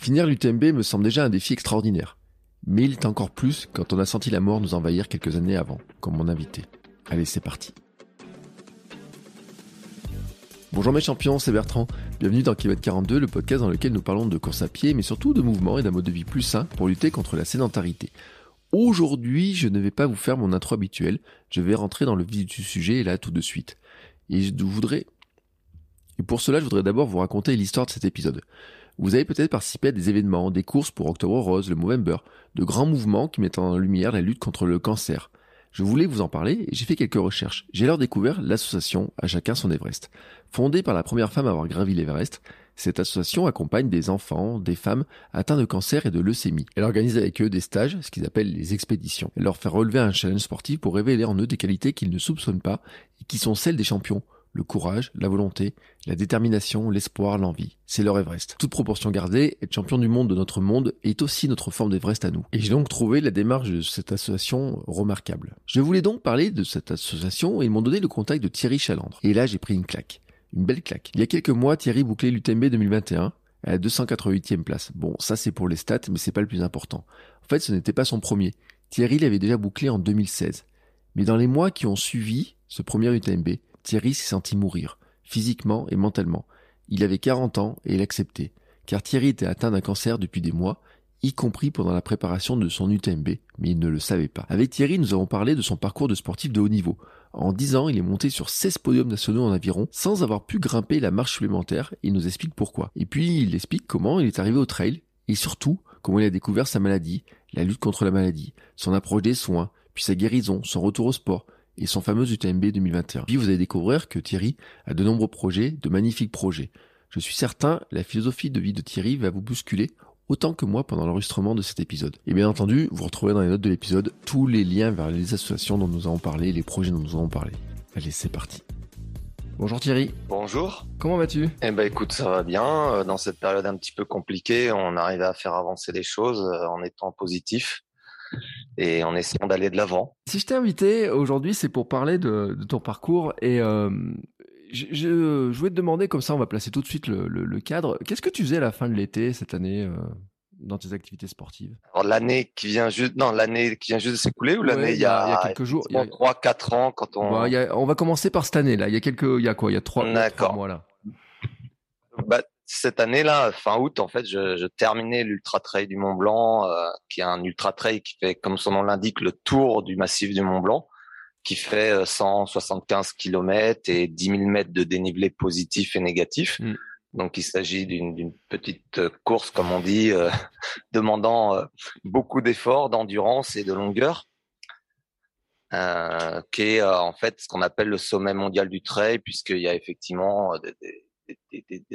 Finir l'UTMB me semble déjà un défi extraordinaire. Mais il est encore plus quand on a senti la mort nous envahir quelques années avant, comme mon invité. Allez, c'est parti. Bonjour mes champions, c'est Bertrand. Bienvenue dans Kilomètre 42, le podcast dans lequel nous parlons de course à pied, mais surtout de mouvement et d'un mode de vie plus sain pour lutter contre la sédentarité. Aujourd'hui, je ne vais pas vous faire mon intro habituel, je vais rentrer dans le vif du sujet là tout de suite. Et je voudrais... Et pour cela, je voudrais d'abord vous raconter l'histoire de cet épisode. Vous avez peut-être participé à des événements, des courses pour Octobre Rose, le Movember, de grands mouvements qui mettent en lumière la lutte contre le cancer. Je voulais vous en parler et j'ai fait quelques recherches. J'ai alors découvert l'association À chacun son Everest. Fondée par la première femme à avoir gravi l'Everest, cette association accompagne des enfants, des femmes atteints de cancer et de leucémie. Elle organise avec eux des stages, ce qu'ils appellent les expéditions. Elle leur fait relever un challenge sportif pour révéler en eux des qualités qu'ils ne soupçonnent pas et qui sont celles des champions le courage, la volonté, la détermination, l'espoir, l'envie. C'est leur Everest. Toute proportion gardée, être champion du monde de notre monde est aussi notre forme d'Everest à nous. Et j'ai donc trouvé la démarche de cette association remarquable. Je voulais donc parler de cette association et ils m'ont donné le contact de Thierry Chalandre. Et là, j'ai pris une claque. Une belle claque. Il y a quelques mois, Thierry bouclait l'UTMB 2021 à la 288e place. Bon, ça c'est pour les stats, mais c'est pas le plus important. En fait, ce n'était pas son premier. Thierry l'avait déjà bouclé en 2016. Mais dans les mois qui ont suivi ce premier UTMB, Thierry s'est senti mourir, physiquement et mentalement. Il avait 40 ans et il acceptait, car Thierry était atteint d'un cancer depuis des mois, y compris pendant la préparation de son UTMB, mais il ne le savait pas. Avec Thierry, nous avons parlé de son parcours de sportif de haut niveau. En 10 ans, il est monté sur 16 podiums nationaux en aviron, sans avoir pu grimper la marche supplémentaire, et il nous explique pourquoi. Et puis, il explique comment il est arrivé au trail, et surtout, comment il a découvert sa maladie, la lutte contre la maladie, son approche des soins, puis sa guérison, son retour au sport, et son fameux UTMB 2021. Puis vous allez découvrir que Thierry a de nombreux projets, de magnifiques projets. Je suis certain, la philosophie de vie de Thierry va vous bousculer autant que moi pendant l'enregistrement de cet épisode. Et bien entendu, vous retrouverez dans les notes de l'épisode tous les liens vers les associations dont nous avons parlé, les projets dont nous avons parlé. Allez, c'est parti. Bonjour Thierry. Bonjour. Comment vas-tu? Eh ben écoute, ça va bien. Euh, dans cette période un petit peu compliquée, on arrive à faire avancer les choses euh, en étant positif et en essayant d'aller de l'avant. Si je t'ai invité aujourd'hui, c'est pour parler de, ton parcours et euh, je, je, voulais te demander, comme ça on va placer tout de suite le, cadre, qu'est-ce que tu faisais à la fin de l'été cette année euh, dans tes activités sportives? L'année qui vient juste, non, l'année qui vient juste de s'écouler ou l'année il, y a quelques jours, il y a 3 4 ans quand on bah, on va commencer par cette année là, il y a quelques il y a quoi? Il y a 3 mois là. Bah, cette année-là, fin août, en fait, je, je terminais l'Ultra Trail du Mont Blanc, euh, qui est un Ultra Trail qui fait, comme son nom l'indique, le tour du massif du Mont Blanc, qui fait 175 euh, km et 10 000 mètres de dénivelé positif et négatif. Mm. Donc, il s'agit d'une petite course, comme on dit, euh, demandant beaucoup d'efforts, d'endurance et de longueur. Euh, qui est en fait ce qu'on appelle le sommet mondial du trail, puisqu'il y a effectivement des, des,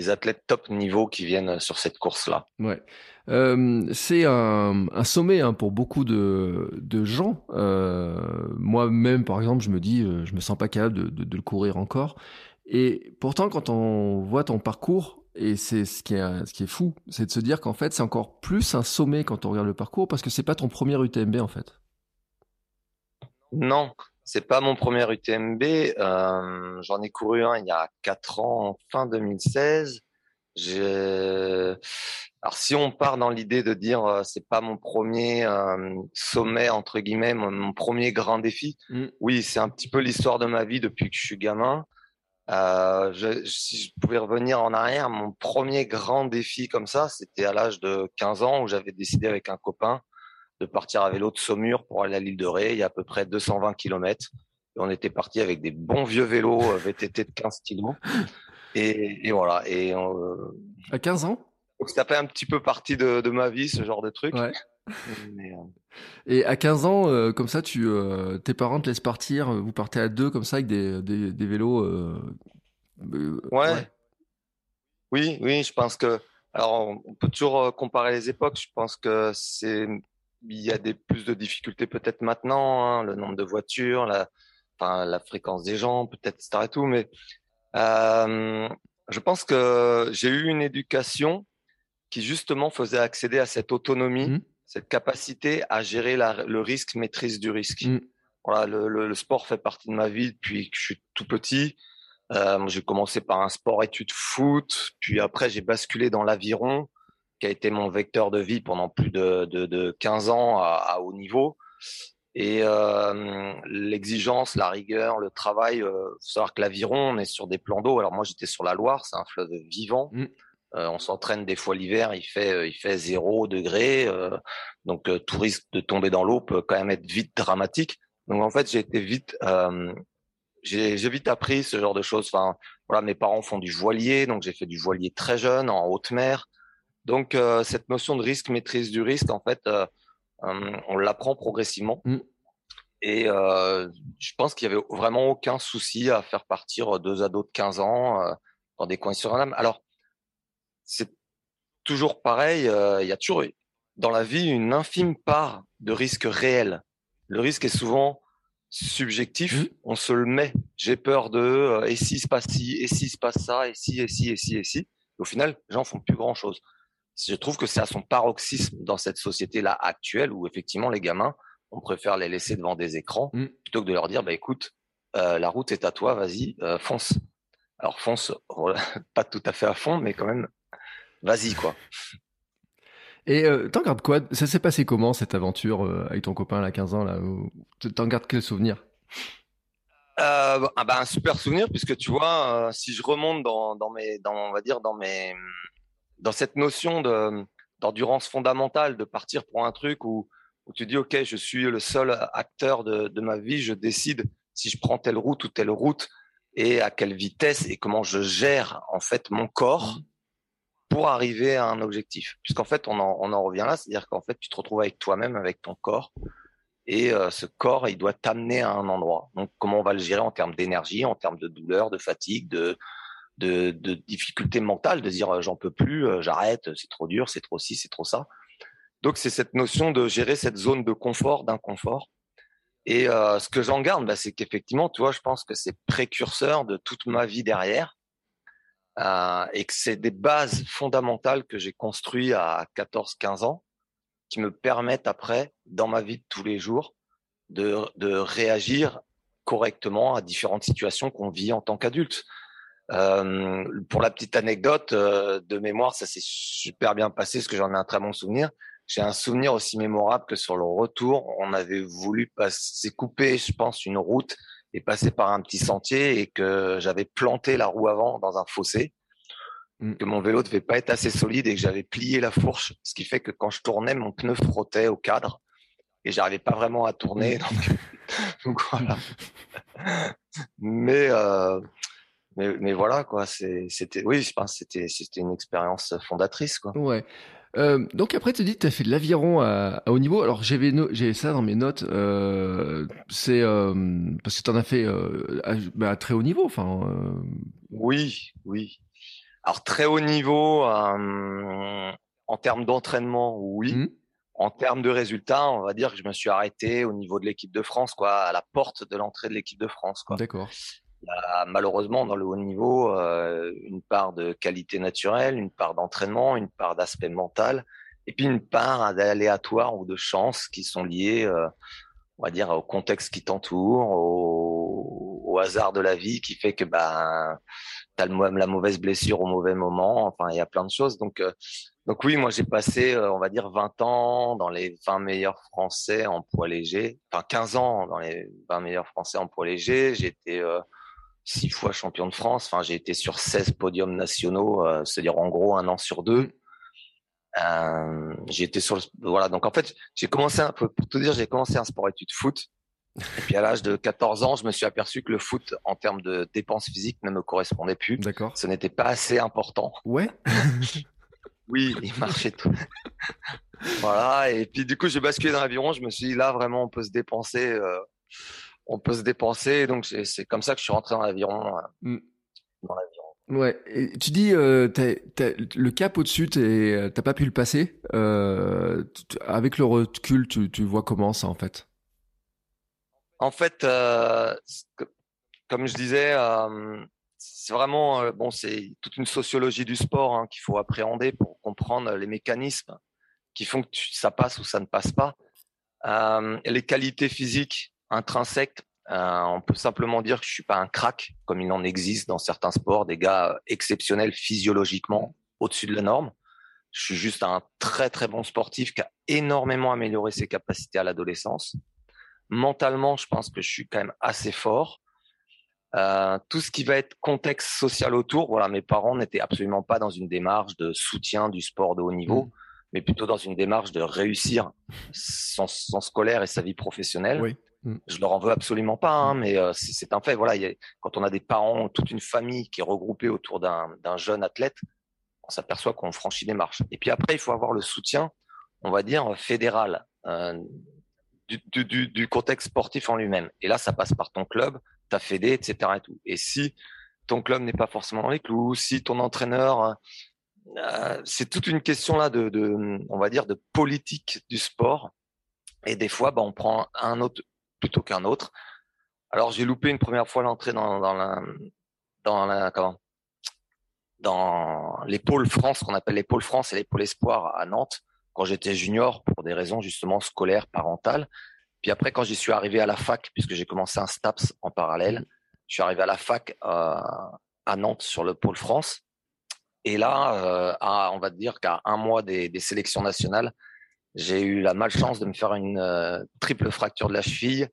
athlètes top niveau qui viennent sur cette course-là. Ouais. Euh, c'est un, sommet hein, pour beaucoup de, gens. Euh, moi-même, par exemple, je me dis, euh, je me sens pas capable de, le courir encore. Et pourtant, quand on voit ton parcours, et c'est ce qui est, ce qui est fou, c'est de se dire qu'en fait, c'est encore plus un sommet quand on regarde le parcours, parce que c'est pas ton premier UTMB en fait. Non, c'est pas mon premier UTMB. Euh, J'en ai couru un il y a quatre ans, fin 2016. Alors si on part dans l'idée de dire euh, c'est pas mon premier euh, sommet entre guillemets, mon, premier grand défi, mm. oui c'est un petit peu l'histoire de ma vie depuis que je suis gamin. Euh, je, si je pouvais revenir en arrière, mon premier grand défi comme ça, c'était à l'âge de 15 ans où j'avais décidé avec un copain de partir à vélo de Saumur pour aller à l'île de Ré. Il y a à peu près 220 km. Et on était parti avec des bons vieux vélos euh, VTT de 15 kilos. Et, voilà. Et à 15 ans? donc ça fait un petit peu partie de, ma vie, ce genre de truc. Et à 15 ans, comme ça, tu, tes parents te laissent partir, vous partez à deux comme ça avec des, des, vélos. ouais. Oui, oui, je pense que. Alors, on peut toujours comparer les époques. Je pense que c'est il y a des plus de difficultés peut-être maintenant, hein, le nombre de voitures, la, enfin, la fréquence des gens, peut-être, etc. Et tout, mais euh, je pense que j'ai eu une éducation qui justement faisait accéder à cette autonomie, mmh. cette capacité à gérer la, le risque, maîtrise du risque. Mmh. Voilà, le, le, sport fait partie de ma vie depuis que je suis tout petit. Euh, j'ai commencé par un sport études foot, puis après j'ai basculé dans l'aviron qui a été mon vecteur de vie pendant plus de, de, de 15 ans à, à, haut niveau. Et euh, l'exigence, la rigueur, le travail, euh, faut savoir que l'aviron, on est sur des plans d'eau. Alors moi, j'étais sur la Loire, c'est un fleuve vivant. Mm. Euh, on s'entraîne des fois l'hiver, il fait euh, il fait zéro degré, euh, donc tout risque de tomber dans l'eau peut quand même être vite dramatique. Donc en fait, j'ai été vite, j'ai vite appris ce genre de choses. Enfin voilà, mes parents font du voilier, donc j'ai fait du voilier très jeune en haute mer. Donc, euh, cette notion de risque, maîtrise du risque, en fait, euh, euh, on l'apprend progressivement. Mm. Et je pense qu'il y avait vraiment aucun souci à faire partir deux ados de 15 ans dans des coins sur un âme. Alors, c'est toujours pareil. Il y a toujours dans la vie une infime part de risque réel. Le risque est souvent subjectif. Mm. On se le met. J'ai peur de et si se passe ci, et si se passe ça, et si, et si, et si, et si. au final, les gens font plus grand chose je trouve que c'est à son paroxysme dans cette société-là actuelle où effectivement les gamins, on préfère les laisser devant des écrans mm. plutôt que de leur dire, bah écoute, euh, la route est à toi, vas-y, euh, fonce. Alors fonce, pas tout à fait à fond, mais quand même, vas-y quoi. Et euh, t'en gardes quoi? Ça s'est passé comment cette aventure avec ton copain à 15 ans là T'en gardes quel souvenir? Euh, ah bah, un super souvenir puisque tu vois, si je remonte dans, dans mes, dans, on va dire dans mes dans cette notion de d'endurance fondamentale, de partir pour un truc où, où tu dis ok, je suis le seul acteur de, de ma vie, je décide si je prends telle route ou telle route et à quelle vitesse et comment je gère en fait mon corps mmh. pour arriver à un objectif. Puisqu'en fait, on en, on en revient là, c'est-à-dire qu'en fait, tu te retrouves avec toi-même, avec ton corps, et euh, ce corps, il doit t'amener à un endroit. Donc, comment on va le gérer en termes d'énergie, en termes de douleur, de fatigue, de, de, de difficultés mentales, de dire j'en peux plus, euh, j'arrête, c'est trop dur, c'est trop ci, c'est trop ça. Donc c'est cette notion de gérer cette zone de confort, d'inconfort. Et euh, ce que j'en garde, bah, c'est qu'effectivement, tu vois, je pense que c'est précurseur de toute ma vie derrière, euh, et que c'est des bases fondamentales que j'ai construites à 14-15 ans, qui me permettent après, dans ma vie de tous les jours, de, de réagir correctement à différentes situations qu'on vit en tant qu'adulte. Euh, pour la petite anecdote euh, de mémoire, ça s'est super bien passé, parce que j'en ai un très bon souvenir. J'ai un souvenir aussi mémorable que sur le retour, on avait voulu passer couper, je pense, une route et passer par un petit sentier et que j'avais planté la roue avant dans un fossé, mm. que mon vélo devait pas être assez solide et que j'avais plié la fourche, ce qui fait que quand je tournais, mon pneu frottait au cadre et j'arrivais pas vraiment à tourner. Donc, donc voilà. Mais euh, mais, mais voilà quoi c'était oui je pense c'était c'était une expérience fondatrice quoi ouais euh, donc après tu dis tu as fait de l'aviron à, à, haut niveau alors j'avais no j'ai ça dans mes notes euh, c'est euh, parce que tu en as fait euh, à, bah, à, très haut niveau enfin euh. oui oui alors très haut niveau euh, en termes d'entraînement oui mmh. En termes de résultats, on va dire que je me suis arrêté au niveau de l'équipe de France, quoi, à la porte de l'entrée de l'équipe de France, quoi. D'accord malheureusement dans le haut niveau euh, une part de qualité naturelle, une part d'entraînement, une part d'aspect mental, et puis une part d'aléatoire ou de chance qui sont liées, euh, on va dire, au contexte qui t'entoure, au, hasard de la vie qui fait que ben t'as la mauvaise blessure au mauvais moment. Enfin, il y a plein de choses. Donc, euh, donc oui, moi j'ai passé, on va dire, 20 ans dans les 20 meilleurs Français en poids léger, enfin 15 ans dans les 20 meilleurs Français en poids léger. J'étais six fois champion de France. Enfin, j'ai été sur 16 podiums nationaux, euh, c'est-à-dire en gros un an sur deux. Euh, j'ai été sur le... voilà. Donc en fait, j'ai commencé un peu pour te dire, j'ai commencé un sport étude foot. Et puis à l'âge de 14 ans, je me suis aperçu que le foot, en termes de dépenses physiques, ne me correspondait plus. D'accord. Ce n'était pas assez important. Ouais. oui, il marchait tout. voilà. Et puis du coup, j'ai basculé dans l'aviron. Je me suis dit là, vraiment, on peut se dépenser. Euh, on peut se dépenser. Donc c'est comme ça que je suis rentré dans l'aviron. Mm. Dans l'aviron. Ouais, et tu dis euh, le cap au-dessus, t'as pas pu le passer. Euh, avec le recul, tu, tu vois comment ça en fait? En fait, euh, comme je disais, euh, c'est vraiment euh, bon, c'est toute une sociologie du sport hein, qu'il faut appréhender pour comprendre les mécanismes qui font que ça passe ou ça ne passe pas. Euh, les qualités physiques intrinsèques, euh, on peut simplement dire que je suis pas un crack comme il en existe dans certains sports, des gars exceptionnels physiologiquement au-dessus de la norme. Je suis juste un très très bon sportif qui a énormément amélioré ses capacités à l'adolescence. Mentalement, je pense que je suis quand même assez fort. Euh, tout ce qui va être contexte social autour, voilà, mes parents n'étaient absolument pas dans une démarche de soutien du sport de haut niveau, mmh. mais plutôt dans une démarche de réussir son, son scolaire et sa vie professionnelle. Oui. Mmh. Je leur en veux absolument pas, hein, mais euh, c'est un fait. Voilà, y a, quand on a des parents, toute une famille qui est regroupée autour d'un jeune athlète, on s'aperçoit qu'on franchit des marches. Et puis après, il faut avoir le soutien, on va dire fédéral, euh, du, du, du, contexte sportif en lui-même. Et là, ça passe par ton club, ta fédé, etc. Et, tout. et si ton club n'est pas forcément dans les clous, si ton entraîneur, euh, c'est toute une question là de, de, on va dire, de politique du sport. Et des fois, bah, on prend un autre plutôt qu'un autre. Alors j'ai loupé une première fois l'entrée dans, la, dans la, comment, dans les pôles France, qu'on appelle les pôles France et les pôles Espoir à Nantes, quand j'étais junior pour des raisons justement scolaires, parentales. Puis après, quand j'y suis arrivé à la fac, puisque j'ai commencé un STAPS en parallèle, je suis arrivé à la fac euh, à Nantes sur le pôle France. Et là, euh, on va dire qu'à un mois des, sélections nationales, j'ai eu la malchance de me faire une euh, triple fracture de la cheville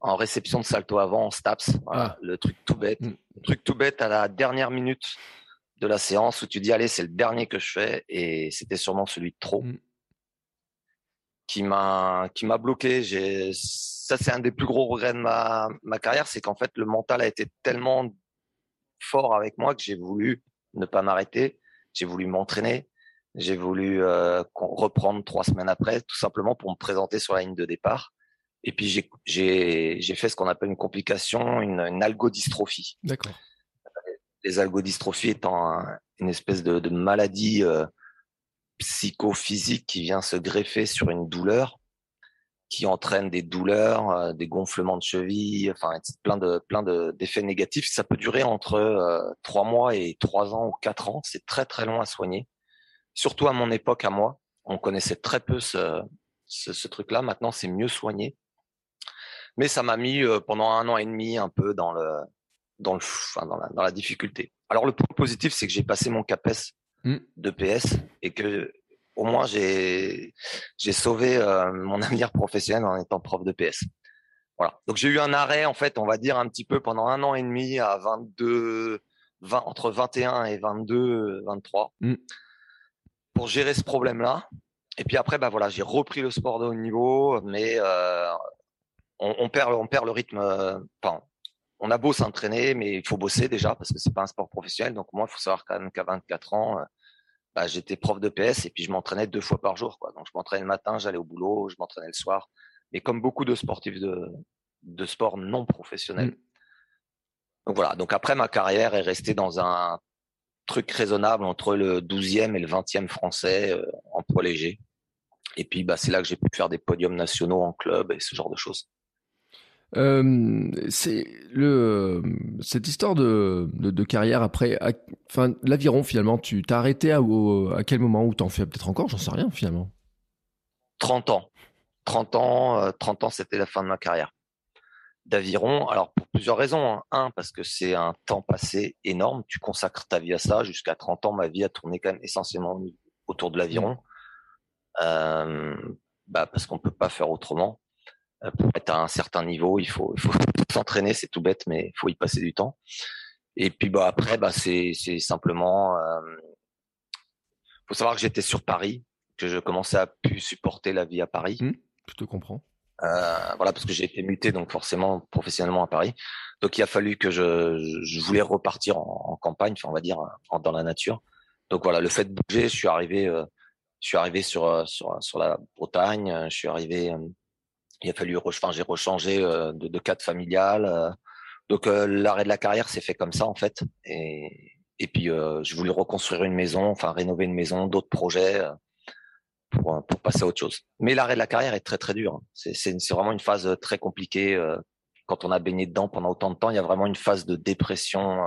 en réception de salto avant en STAPS. Voilà, ah. Le truc tout bête. Mm. Le truc tout bête à la dernière minute de la séance où tu dis allez c'est le dernier que je fais et c'était sûrement celui de trop. Mm qui m'a qui m'a bloqué. J'ai ça c'est un des plus gros regrets de ma ma carrière, c'est qu'en fait le mental a été tellement fort avec moi que j'ai voulu ne pas m'arrêter. J'ai voulu m'entraîner. J'ai voulu euh, reprendre trois semaines après, tout simplement pour me présenter sur la ligne de départ. Et puis j'ai fait ce qu'on appelle une complication, une, une algodystrophie. D'accord. Les algodystrophies étant une espèce de, de maladie euh, psychophysique qui vient se greffer sur une douleur qui entraîne des douleurs, euh, des gonflements de cheville, enfin plein de plein de d'effets négatifs. Ça peut durer entre euh, trois mois et trois ans ou quatre ans. C'est très très long à soigner. Surtout à mon époque, à moi, on connaissait très peu ce ce, ce truc-là. Maintenant, c'est mieux soigné. Mais ça m'a mis euh, pendant un an et demi un peu dans le dans le enfin, dans la dans la difficulté. Alors le point positif, c'est que j'ai passé mon CAPES Mm. de PS et que au moins j'ai j'ai sauvé euh, mon avenir professionnel en étant prof de PS. Voilà. Donc j'ai eu un arrêt en fait, on va dire un petit peu pendant un an et demi à 22 20 entre 21 et 22 23 mm. Pour gérer ce problème-là. Et puis après bah voilà, j'ai repris le sport de haut niveau mais euh, on, on, perd on perd le rythme euh, enfin, on a beau s'entraîner, mais il faut bosser déjà parce que c'est pas un sport professionnel. Donc moi, il faut savoir quand même qu'à 24 ans, euh, bah, j'étais prof de PS et puis je m'entraînais deux fois par jour. Quoi. Donc je m'entraînais le matin, j'allais au boulot, je m'entraînais le soir. Mais comme beaucoup de sportifs de, de sport non professionnels. Mm. Donc voilà. Donc après, ma carrière est restée dans un truc raisonnable entre le 12e et le 20e français euh, en poids léger. Et puis bah, c'est là que j'ai pu faire des podiums nationaux en club et ce genre de choses. Euh, c'est le cette histoire de, de, carrière après, enfin l'aviron finalement, tu t'as arrêté à, à quel moment ou t'en fais peut-être encore, j'en sais rien finalement. 30 ans, 30 ans, 30 euh, ans, c'était la fin de ma carrière d'aviron. Alors pour plusieurs raisons. Hein. Un, parce que c'est un temps passé énorme. Tu consacres ta vie à ça. Jusqu'à 30 ans, ma vie a tourné quand même essentiellement autour de l'aviron. Euh, bah parce qu'on peut pas faire autrement. Euh, pour être à un certain niveau, il faut, il faut s'entraîner, c'est tout bête, mais il faut y passer du temps. Et puis bah après, bah c'est c'est simplement, euh, faut savoir que j'étais sur Paris, que je commençais à plus supporter la vie à Paris. Mmh, je te comprends. Euh, voilà, parce que j'ai été muté donc forcément professionnellement à Paris. Donc il a fallu que je, je voulais repartir en, campagne, enfin on va dire dans la nature. Donc voilà, le fait de bouger, je suis arrivé euh, Je suis arrivé sur sur sur la Bretagne. Je suis arrivé. il a fallu, enfin, j'ai rechangé de, de cadre familial. donc l'arrêt de la carrière s'est fait comme ça en fait. Et et puis je voulais reconstruire une maison, enfin rénover une maison, d'autres projets pour, pour passer à autre chose. Mais l'arrêt de la carrière est très très dur. Hein. C'est vraiment une phase très compliquée. Quand on a baigné dedans pendant autant de temps, il y a vraiment une phase de dépression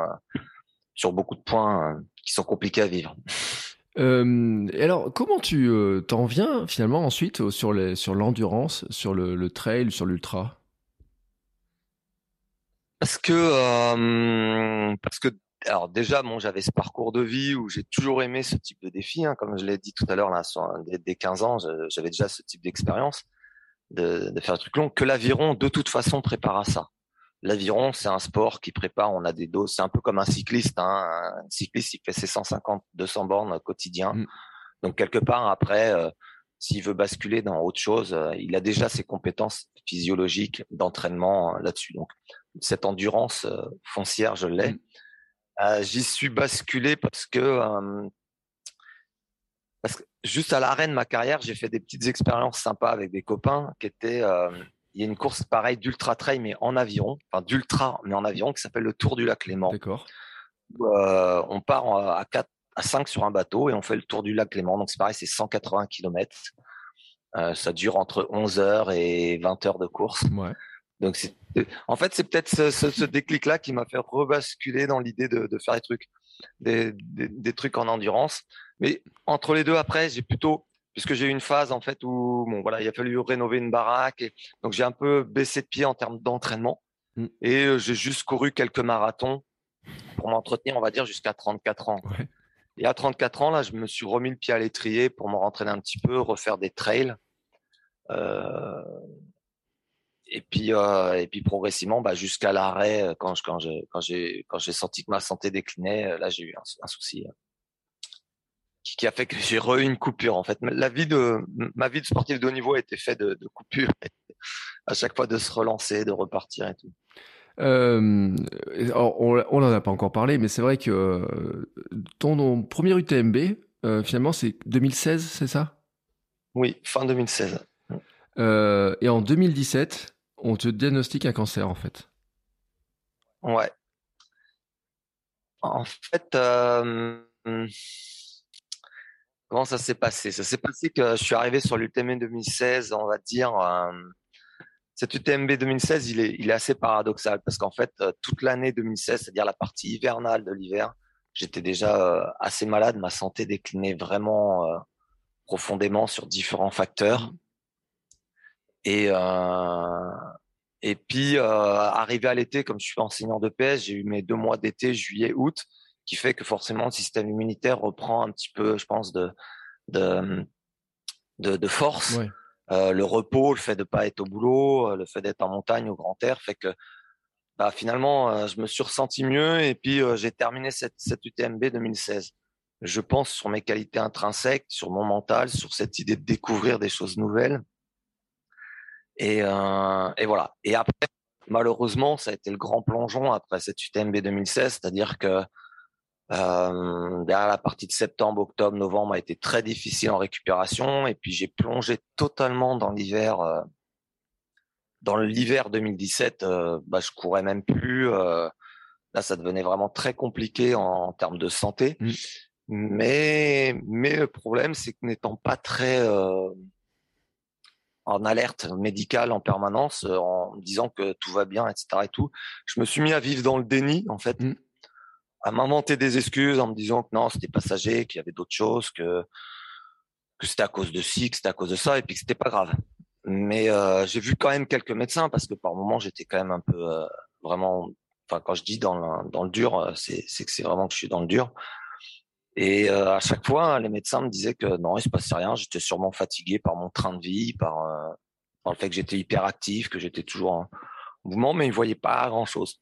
sur beaucoup de points qui sont compliqués à vivre. Euh, alors, comment tu euh, t'en viens finalement ensuite sur l'endurance, sur le, le, trail, sur l'ultra? Parce que euh, parce que alors déjà, bon, j'avais ce parcours de vie où j'ai toujours aimé ce type de défi, hein, comme je l'ai dit tout à l'heure là, dès, dès 15 ans, j'avais déjà ce type d'expérience de, de faire un truc long. Que l'aviron, de toute façon, prépare à ça. L'aviron, c'est un sport qui prépare, on a des doses, c'est un peu comme un cycliste. Hein. Un cycliste, il fait ses 150, 200 bornes quotidien. Mm. Donc, quelque part, après, euh, s'il veut basculer dans autre chose, euh, il a déjà ses compétences physiologiques d'entraînement euh, là-dessus. Donc, cette endurance foncière, je l'ai. Mm. J'y suis basculé parce que, parce que juste à l'arrêt de ma carrière, j'ai fait des petites expériences sympas avec des copains qui étaient il y a une course pareille d'ultra trail mais en aviron, enfin d'ultra mais en aviron qui s'appelle le Tour du lac Léman. D'accord. On part à 4 à 5 sur un bateau et on fait le tour du lac Léman. Donc c'est pareil, c'est 180 km. Ça dure entre 11 heures et 20 heures de course. Ouais. Donc c'est en fait c'est peut-être ce, ce, déclic là qui m'a fait rebasculer dans l'idée de, de, faire des trucs des, des, des, trucs en endurance. Mais entre les deux après, j'ai plutôt puisque j'ai eu une phase en fait où bon voilà il a fallu rénover une baraque et donc j'ai un peu baissé de pied en termes d'entraînement mmh. et euh, j'ai juste couru quelques marathons pour m'entretenir on va dire jusqu'à 34 ans et à 34 ans là je me suis remis le pied à l'étrier pour me rentraîner un petit peu refaire des trails euh... et puis euh... et puis progressivement bah, jusqu'à l'arrêt quand je, quand j'ai quand j'ai quand j'ai senti que ma santé déclinait là j'ai eu un, un souci qui, a fait que j'ai re une coupure en fait. La vie de ma vie de sportif de haut niveau a été faite de, de coupures, à chaque fois de se relancer, de repartir et tout. Euh, on n'en a pas encore parlé, mais c'est vrai que euh, ton, premier UTMB, euh, finalement, c'est 2016, c'est ça? Oui, fin 2016. Euh, et en 2017, on te diagnostique un cancer, en fait. Ouais. En fait, euh, Comment ça s'est passé? Ça s'est passé que je suis arrivé sur l'UTMB 2016, on va dire. Euh, cet UTMB 2016, il est, il est assez paradoxal parce qu'en fait, euh, toute l'année 2016, c'est-à-dire la partie hivernale de l'hiver, j'étais déjà assez malade. Ma santé déclinait vraiment profondément sur différents facteurs. Et, euh, et puis, arrivé à l'été, comme je suis enseignant de PS, j'ai eu mes deux mois d'été, juillet, août qui fait que forcément le système immunitaire reprend un petit peu, je pense, de de de, de force. Euh, le repos, le fait de pas être au boulot, euh, le fait d'être en montagne au grand air, fait que bah, finalement, euh, je me suis ressenti mieux et puis euh, j'ai terminé cette, cette UTMB 2016. Je pense sur mes qualités intrinsèques, sur mon mental, sur cette idée de découvrir des choses nouvelles. Et, et voilà. Et après, malheureusement, ça a été le grand plongeon après cette UTMB 2016, c'est-à-dire que euh, derrière la partie de septembre, octobre, novembre a été très difficile en récupération et puis j'ai plongé totalement dans l'hiver. Euh, dans l'hiver 2017, euh, bah, je courais même plus. Euh, là, ça devenait vraiment très compliqué en, en termes de santé. Mmh. Mais mais le problème, c'est que n'étant pas très euh, en alerte médicale en permanence, en me disant que tout va bien, etc. et tout, je me suis mis à vivre dans le déni en fait. Mmh à m'inventer des excuses en me disant que non, c'était passager, qu'il y avait d'autres choses, que que c'était à cause de ci, que c'était à cause de ça, et puis que c'était pas grave. Mais euh, j'ai vu quand même quelques médecins parce que par moments j'étais quand même un peu euh, vraiment. Enfin, quand je dis dans le, dans le dur, euh, c'est c'est que c'est vraiment que je suis dans le dur. Et euh, à chaque fois, les médecins me disaient que non, il se passait rien. J'étais sûrement fatigué par mon train de vie, par, euh, par le fait que j'étais hyper actif, que j'étais toujours en mouvement, mais ils voyaient pas grand chose.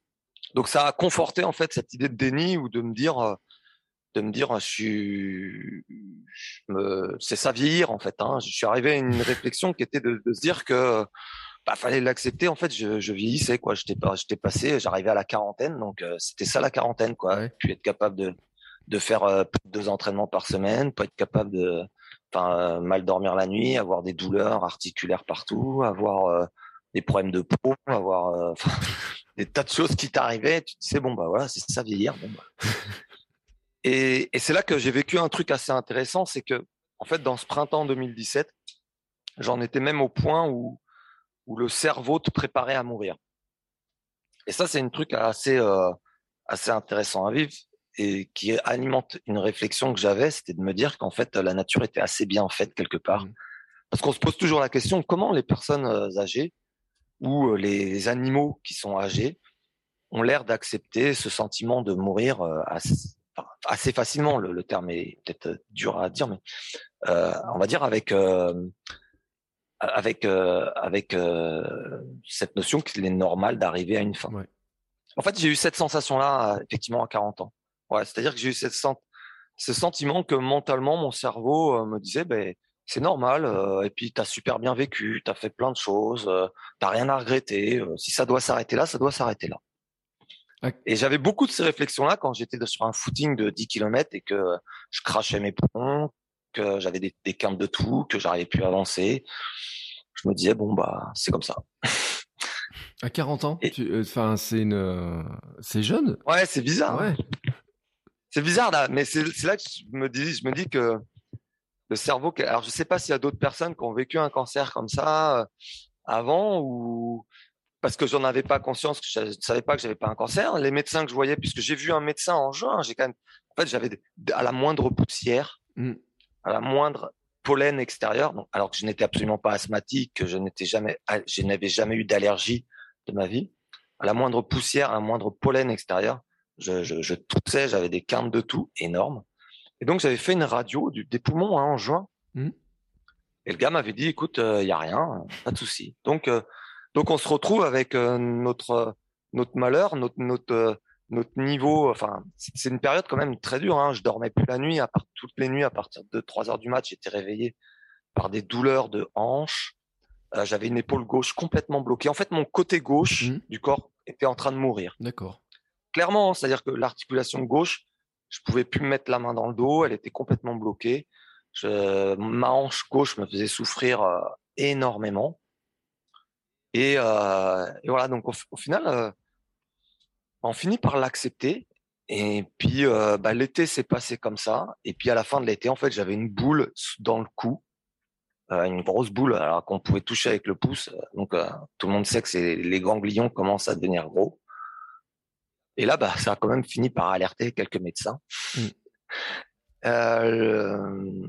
Donc ça a conforté en fait cette idée de déni ou de me dire, euh, de me dire, je suis, me, c'est ça vieillir en fait. Hein. Je suis arrivé à une réflexion qui était de, de se dire que bah, fallait l'accepter. En fait, je, je vieillissais quoi. J'étais pas, j'étais passé, j'arrivais à la quarantaine, donc euh, c'était ça la quarantaine quoi. Puis être capable de de faire euh, deux entraînements par semaine, pas être capable de enfin mal dormir la nuit, avoir des douleurs articulaires partout, avoir des problèmes de peau, avoir des tas de choses qui t'arrivaient. Tu te disais bon bah voilà, c'est ça vieillir. Bon, bah. et, et c'est là que j'ai vécu un truc assez intéressant, c'est que en fait dans ce printemps 2017, j'en étais même au point où où le cerveau te préparait à mourir. Et ça c'est un truc assez euh, assez intéressant à vivre et qui alimente une réflexion que j'avais, c'était de me dire qu'en fait la nature était assez bien faite quelque part. Mmh. Parce qu'on se pose toujours la question comment les personnes euh, âgées ou euh, les animaux qui sont âgés ont l'air d'accepter ce sentiment de mourir euh, assez, facilement? Le, terme est peut-être dur à dire, mais on va dire avec avec avec cette notion qu'il est normal d'arriver à une fin. En fait, j'ai eu cette sensation-là effectivement à 40 ans. Ouais, c'est-à-dire que j'ai eu cette ce sentiment que mentalement mon cerveau me disait ben c'est normal. Euh, et puis, tu as super bien vécu, tu as fait plein de choses, euh, tu rien à regretter. Euh, si ça doit s'arrêter là, ça doit s'arrêter là. Et j'avais beaucoup de ces réflexions-là quand j'étais sur un footing de 10 km et que je crachais mes poumons, que j'avais des, des quintes de tout, que j'arrivais plus à avancer. Je me disais, bon, bah, c'est comme ça. À 40 ans Enfin, c'est une... c'est jeune Ouais, c'est bizarre. Ouais. C'est bizarre, là, mais c'est là que je me dis, je me dis que le cerveau. Alors, je sais pas s'il y a d'autres personnes qui ont vécu un cancer comme ça euh, avant ou parce que j'en avais pas conscience, que je ne savais pas que j'avais pas un cancer. Les médecins que je voyais, puisque j'ai vu un médecin en juin, j'ai quand même, en fait, j'avais à la moindre poussière, mmh. à la moindre pollen extérieur, donc, alors que je n'étais absolument pas asthmatique, que je n'étais jamais, je n'avais jamais eu d'allergie de ma vie, à la moindre poussière, à la moindre pollen extérieur, je, je, je toussais, j'avais des quintes de tout énormes. Et donc, j'avais fait une radio du, des poumons hein, en juin. Mmh. Et le gars m'avait dit, écoute, il euh, y a rien, pas de souci. Donc, euh, donc on se retrouve avec euh, notre notre malheur, notre notre notre niveau. Enfin, c'est une période quand même très dure. Hein. Je dormais plus la nuit, à part toutes les nuits, à partir de 3 heures du match, j'étais réveillé par des douleurs de hanches. J'avais une épaule gauche complètement bloquée. En fait, mon côté gauche mmh. du corps était en train de mourir. D'accord. Clairement, c'est-à-dire que l'articulation gauche je pouvais plus me mettre la main dans le dos, elle était complètement bloquée. Ma hanche gauche me faisait souffrir euh, énormément. Et, euh, et, voilà, donc au, final, euh, on finit par l'accepter. Et puis bah, l'été s'est passé comme ça. Et puis à la fin de l'été, en fait, j'avais une boule dans le cou, une grosse boule, qu'on pouvait toucher avec le pouce. Donc tout le monde sait que les ganglions commencent à devenir gros. Et là, bah, ça a quand même fini par alerter quelques médecins. Mm. Euh,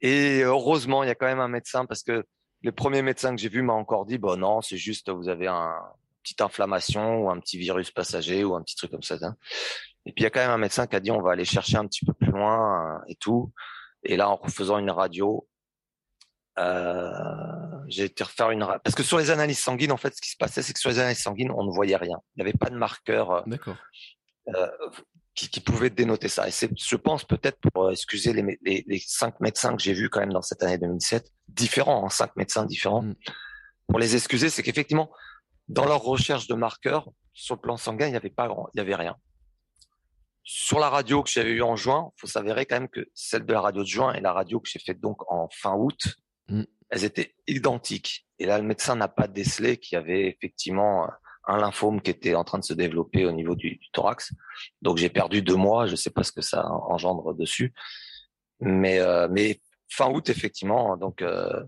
et heureusement, il y a quand même un médecin parce que le premier médecin que j'ai vu m'a encore dit, bon non, c'est juste vous avez un petite inflammation ou un petit virus passager ou un petit truc comme ça. Hein. Et puis il y a quand même un médecin qui a dit, on va aller chercher un petit peu plus loin et tout. Et là, en faisant une radio, euh, j'ai été refaire une parce que sur les analyses sanguines, en fait, ce qui se passait, c'est que sur les analyses sanguines, on ne voyait rien. Il n'y avait pas de marqueur euh, euh, qui, qui, pouvait dénoter ça. Et c'est, je pense peut-être pour excuser les, les, les, cinq médecins que j'ai vus quand même dans cette année 2007, différents, hein, cinq médecins différents, mm. pour les excuser, c'est qu'effectivement, dans leur recherche de marqueurs sur le plan sanguin, il n'y avait pas grand, il avait rien. Sur la radio que j'avais eue en juin, il faut s'avérer quand même que celle de la radio de juin et la radio que j'ai faite donc en fin août, Mm. Elles étaient identiques. Et là, le médecin n'a pas décelé qu'il y avait effectivement un lymphome qui était en train de se développer au niveau du, thorax. Donc j'ai perdu deux mois. Je ne sais pas ce que ça engendre dessus, mais euh, mais fin août effectivement. Donc euh,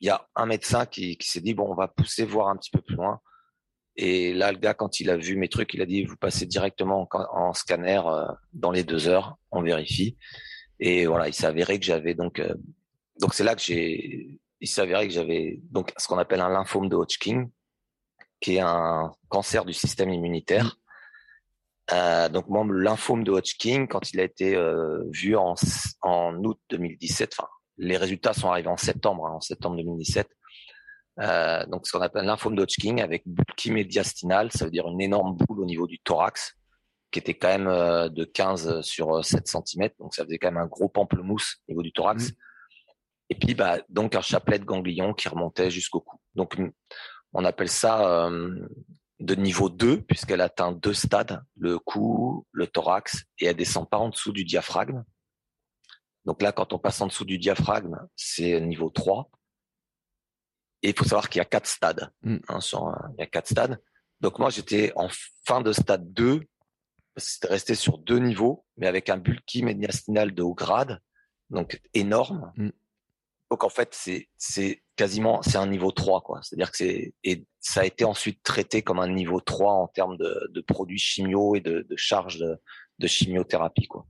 il y a un médecin qui, s'est dit bon, on va pousser voir un petit peu plus loin. Et là, le gars, quand il a vu mes trucs, il a dit vous passez directement en, scanner euh, dans les deux heures, on vérifie. Et voilà, il s'est avéré que j'avais donc donc c'est là que j'ai, il s'avérait que j'avais donc ce qu'on appelle un lymphome de Hodgkin, qui est un cancer du système immunitaire. Euh, donc moi, le lymphome de Hodgkin, quand il a été euh, vu en, en août 2017, enfin les résultats sont arrivés en septembre, hein, en septembre 2017. Euh, donc ce qu'on appelle un lymphome de Hodgkin avec boule médiastinale, ça veut dire une énorme boule au niveau du thorax qui était quand même euh, de 15 sur 7 cm, donc ça faisait quand même un gros pamplemousse au niveau du thorax. Mmh. Et puis, bah, donc un chapelet de ganglion qui remontait jusqu'au cou. Donc, on appelle ça euh, de niveau 2, puisqu'elle atteint deux stades, le cou, le thorax, et elle descend pas en dessous du diaphragme. Donc là, quand on passe en dessous du diaphragme, c'est niveau 3. Et il faut savoir qu'il y a quatre stades. Mm. Hein, il y a quatre stades. Donc moi, j'étais en fin de stade 2. C'était resté sur deux niveaux, mais avec un bulky médiastinal de haut grade, donc énorme. Mm. Donc en fait, c'est c'est quasiment c'est un niveau 3 quoi. C'est-à-dire que c'est et ça a été ensuite traité comme un niveau 3 en termes de, de produits chimio et de, de charge de, de chimiothérapie quoi.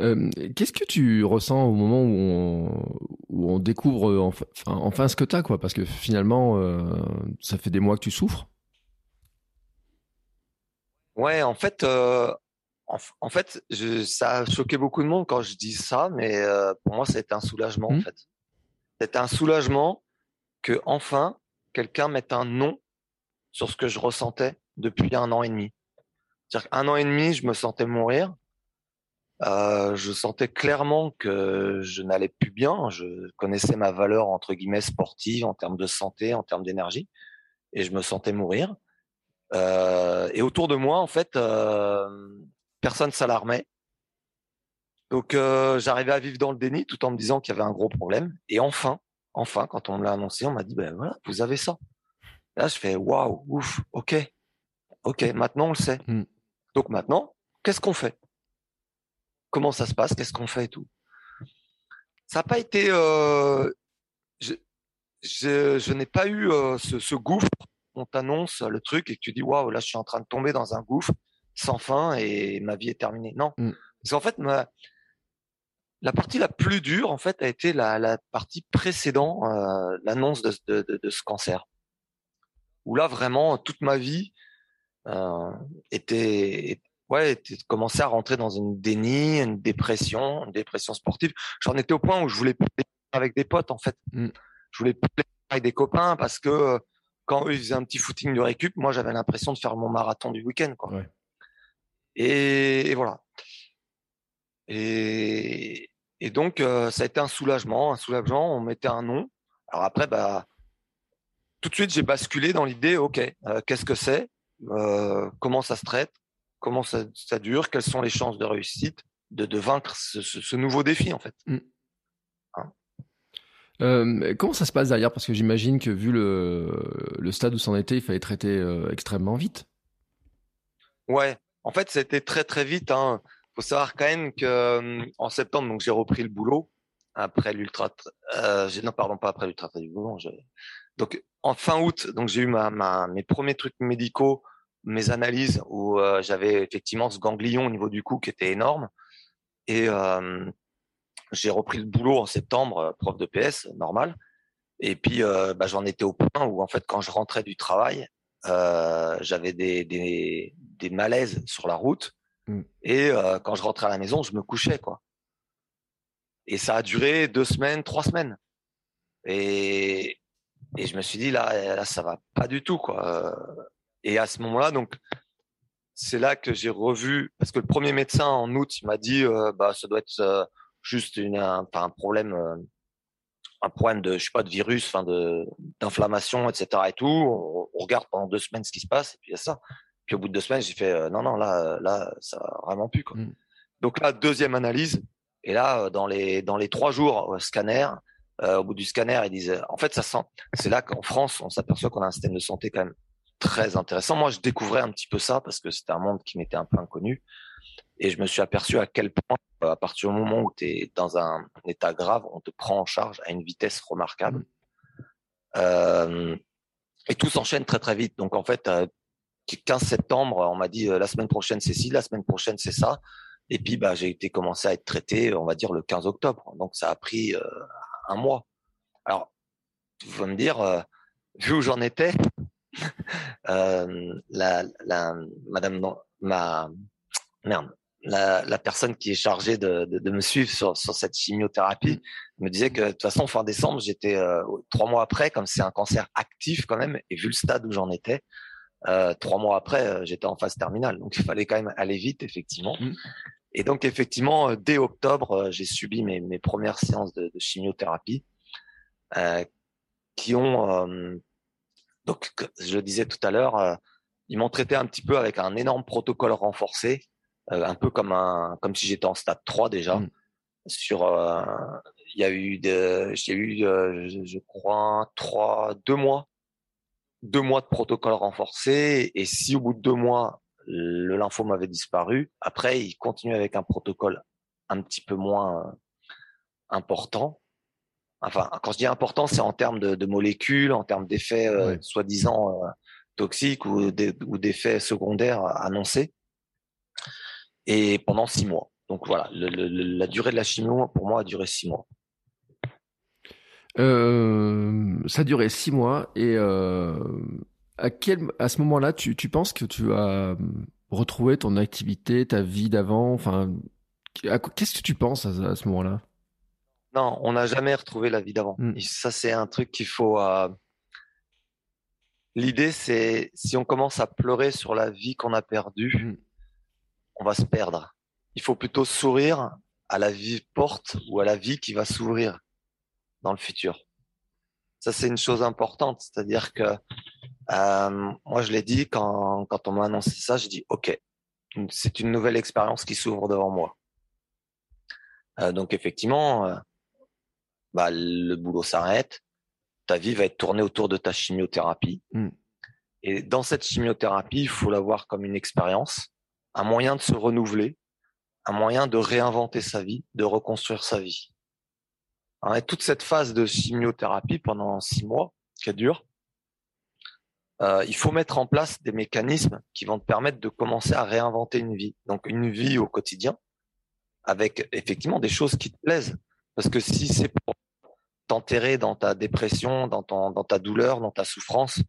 Euh, Qu'est-ce que tu ressens au moment où on, où on découvre enfin, enfin ce que tu as quoi? Parce que finalement, euh, ça fait des mois que tu souffres. Ouais, en fait, euh, en, fait, je, ça a choqué beaucoup de monde quand je dis ça, mais euh, pour moi, c'était un soulagement, en mmh. fait. C'était un soulagement que, enfin, quelqu'un mette un nom sur ce que je ressentais depuis un an et demi. C'est-à-dire qu'un an et demi, je me sentais mourir. Euh, je sentais clairement que je n'allais plus bien. Je connaissais ma valeur, entre guillemets, sportive, en termes de santé, en termes d'énergie. Et je me sentais mourir. Euh, et autour de moi, en fait, euh, personne s'alarmait. Donc euh, j'arrivais à vivre dans le déni tout en me disant qu'il y avait un gros problème. Et enfin, enfin, quand on me l'a annoncé, on m'a dit ben voilà, vous avez ça. Là, je fais waouh, ouf, ok, ok, maintenant on le sait. Hmm. Donc maintenant, qu'est-ce qu'on fait? Comment ça se passe? Qu'est-ce qu'on fait et tout? Ça n'a pas été. Euh, je, je, n'ai pas eu euh, ce, ce gouffre. On t'annonce le truc et que tu dis waouh, là, je suis en train de tomber dans un gouffre sans fin et ma vie est terminée. Non. Mm. Parce qu'en fait, ma, la partie la plus dure, en fait, a été la, la partie précédant euh, l'annonce de, de, de, ce cancer. Où là, vraiment, toute ma vie euh, était, ouais, était, commençait à rentrer dans une déni, une dépression, une dépression sportive. J'en étais au point où je voulais avec des potes, en fait. Mm. Je voulais avec des copains parce que quand eux ils faisaient un petit footing de récup, moi j'avais l'impression de faire mon marathon du week-end. Quoi. Ouais. Et, voilà. Et, et donc, euh, ça a été un soulagement, un soulagement. On mettait un nom. Alors après, bah, tout de suite, j'ai basculé dans l'idée, OK, euh, qu'est-ce que c'est euh, Comment ça se traite Comment ça, ça, dure Quelles sont les chances de réussite de, de vaincre ce, ce, nouveau défi, en fait mmh. hein comment ça se passe derrière? Parce que j'imagine que vu le, le stade où c'en était, il fallait traiter extrêmement vite. Ouais, en fait, c'était très très vite. Hein. Faut savoir quand même que euh, en septembre, donc j'ai repris le boulot après l'ultra. Euh, non, pardon, pas après l'ultra du. Donc en fin août, donc j'ai eu ma, ma, mes premiers trucs médicaux, mes analyses où euh, j'avais effectivement ce ganglion au niveau du cou qui était énorme. Et euh, j'ai repris le boulot en septembre, euh, prof de PS, normal. Et puis bah, j'en étais au point où en fait quand je rentrais du travail, j'avais des, des, des malaises sur la route. Mm. Et euh, quand je rentrais à la maison, je me couchais, quoi. Et ça a duré deux semaines, trois semaines. Et, et je me suis dit, là, là, ça va pas du tout, quoi. Et à ce moment-là, donc, c'est là que j'ai revu, parce que le premier médecin en août, il m'a dit, euh, bah, ça doit être euh, juste une, un, un problème, un problème de, je sais pas, de virus, enfin, de, d'inflammation, etc. et tout. On, on, regarde pendant deux semaines ce qui se passe, et puis il y a ça. Puis au bout de deux semaines, j'ai fait euh, non, non, là, là, ça va vraiment plus. Quoi. Mm. Donc là, deuxième analyse. Et là, euh, dans les dans les trois jours euh, scanner, au bout du scanner, ils disent en fait, ça sent. C'est là qu'en France, on s'aperçoit qu'on a un système de santé quand même très intéressant. Moi, je découvrais un petit peu ça parce que c'était un monde qui m'était un peu inconnu. Et je me suis aperçu à quel point, à partir du moment où tu es dans un, état grave, on te prend en charge à une vitesse remarquable. Mm. Euh, et tout s'enchaîne très très vite. Donc en fait, 15 septembre, on m'a dit euh, la semaine prochaine c'est ci, la semaine prochaine c'est ça. Et puis bah j'ai été commencé à être traité, on va dire le 15 octobre. Donc ça a pris euh, un mois. Alors tu vas me dire, euh, vu où j'en étais, euh, la, la Madame ma merde, la, la, personne qui est chargée de, de, de me suivre sur, sur, cette chimiothérapie me disait que de toute façon fin décembre j'étais trois mois après, comme c'est un cancer actif quand même, et vu le stade où j'en étais, euh, trois mois après, euh, j'étais en phase terminale, donc il fallait quand même aller vite, effectivement. Mmh. Et donc effectivement, euh, dès octobre, j'ai subi mes, mes, premières séances de, de chimiothérapie, qui ont, donc je le disais tout à l'heure, ils m'ont traité un petit peu avec un énorme protocole renforcé, un peu comme un, comme si j'étais en stade 3 déjà. Mmh. sur, il y a eu, j'ai eu, je, crois, trois, deux mois, deux mois de protocole renforcé. Et si au bout de deux mois, le lymphome avait disparu, après, il continue avec un protocole un petit peu moins important. Enfin, quand je dis important, c'est en termes de, molécules, en termes d'effets soi-disant toxiques ou d'effets secondaires annoncés. Et pendant six mois. Donc voilà, la durée de la chimio, pour moi, a duré six mois. Euh, ça a duré six mois. Et euh, à, quel, à ce moment-là, tu, tu penses que tu as retrouvé ton activité, ta vie d'avant? Enfin, qu'est-ce que tu penses à, ce moment-là? Non, on n'a jamais retrouvé la vie d'avant. Hmm. Ça, c'est un truc qu'il faut. Euh, l'idée, c'est si on commence à pleurer sur la vie qu'on a perdue, hmm. On va se perdre il faut plutôt sourire à la vie porte ou à la vie qui va s'ouvrir dans le futur. Ça, c'est une chose importante. C'est-à-dire que euh, moi, je l'ai dit quand, quand on m'a annoncé ça, j'ai dit, OK, c'est une nouvelle expérience qui s'ouvre devant moi. Euh, donc, effectivement, euh, bah, le boulot s'arrête. Ta vie va être tournée autour de ta chimiothérapie. Mm. Et dans cette chimiothérapie, il faut la voir comme une expérience, un moyen de se renouveler, un moyen de réinventer sa vie, de reconstruire sa vie. et toute cette phase de chimiothérapie pendant six mois, qui dure, euh, il faut mettre en place des mécanismes qui vont te permettre de commencer à réinventer une vie. Donc une vie au quotidien, avec effectivement des choses qui te plaisent. Parce que si c'est pour t'enterrer dans ta dépression, dans ta douleur, dans ta souffrance,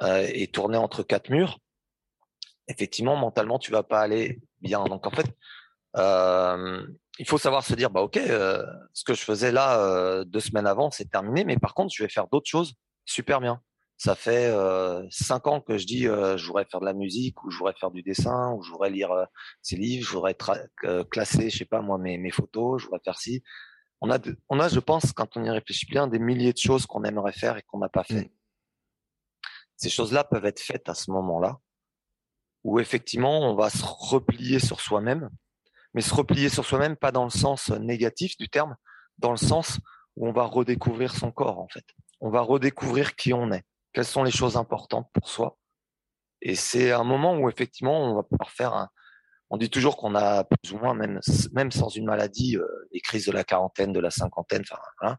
euh, et tourner entre quatre murs, effectivement, mentalement, tu vas pas aller bien. Donc en fait, euh, il faut savoir se dire, bah ok, euh, ce que je faisais là euh, deux semaines avant, c'est terminé, mais par contre, je vais faire d'autres choses super bien. Ça fait cinq ans que je dis, je voudrais faire de la musique, ou je voudrais faire du dessin, ou je voudrais lire ces livres, je voudrais classer, je sais pas moi, mes, mes photos, je voudrais faire ci. On a, on a, je pense, quand on y réfléchit bien, des milliers de choses qu'on aimerait faire et qu'on n'a pas fait. Mmh. Ces choses-là peuvent être faites à ce moment-là, où effectivement, on va se replier sur soi-même mais se replier sur soi-même, pas dans le sens négatif du terme, dans le sens où on va redécouvrir son corps, en fait. On va redécouvrir qui on est, quelles sont les choses importantes pour soi. Et c'est un moment où, effectivement, on va pouvoir faire on dit toujours qu'on a plus ou moins, même, sans une maladie, euh, les crises de la quarantaine, de la cinquantaine, enfin,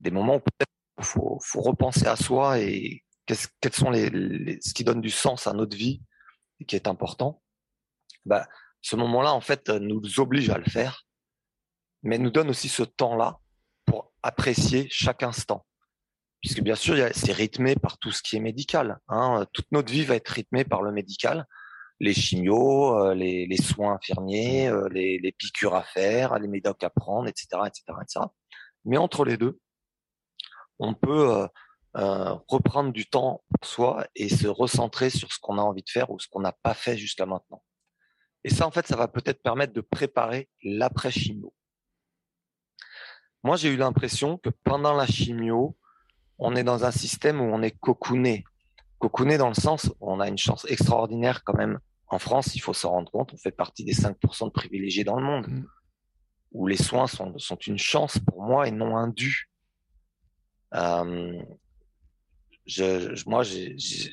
des moments où peut-être faut, faut, repenser à soi et quels sont les, ce qui donne du sens à notre vie qui est important. Bah, ce moment-là, en fait, nous oblige à le faire, mais nous donne aussi ce temps-là pour apprécier chaque instant. Puisque bien sûr, c'est rythmé par tout ce qui est médical. Hein. Toute notre vie va être rythmée par le médical, les chimios, euh, les, soins infirmiers, euh, les, les, piqûres à faire, les médocs à prendre, etc., etc., etc. Mais entre les deux, on peut euh, reprendre du temps pour soi et se recentrer sur ce qu'on a envie de faire ou ce qu'on n'a pas fait jusqu'à maintenant. Et ça, en fait, ça va peut-être permettre de préparer l'après-chimio. Moi, j'ai eu l'impression que pendant la chimio, on est dans un système où on est cocooné. Cocooné dans le sens où on a une chance extraordinaire quand même. En France, il faut se rendre compte, on fait partie des 5% de privilégiés dans le monde, mmh. où les soins sont, sont, une chance pour moi et non un dû. Euh, je, moi,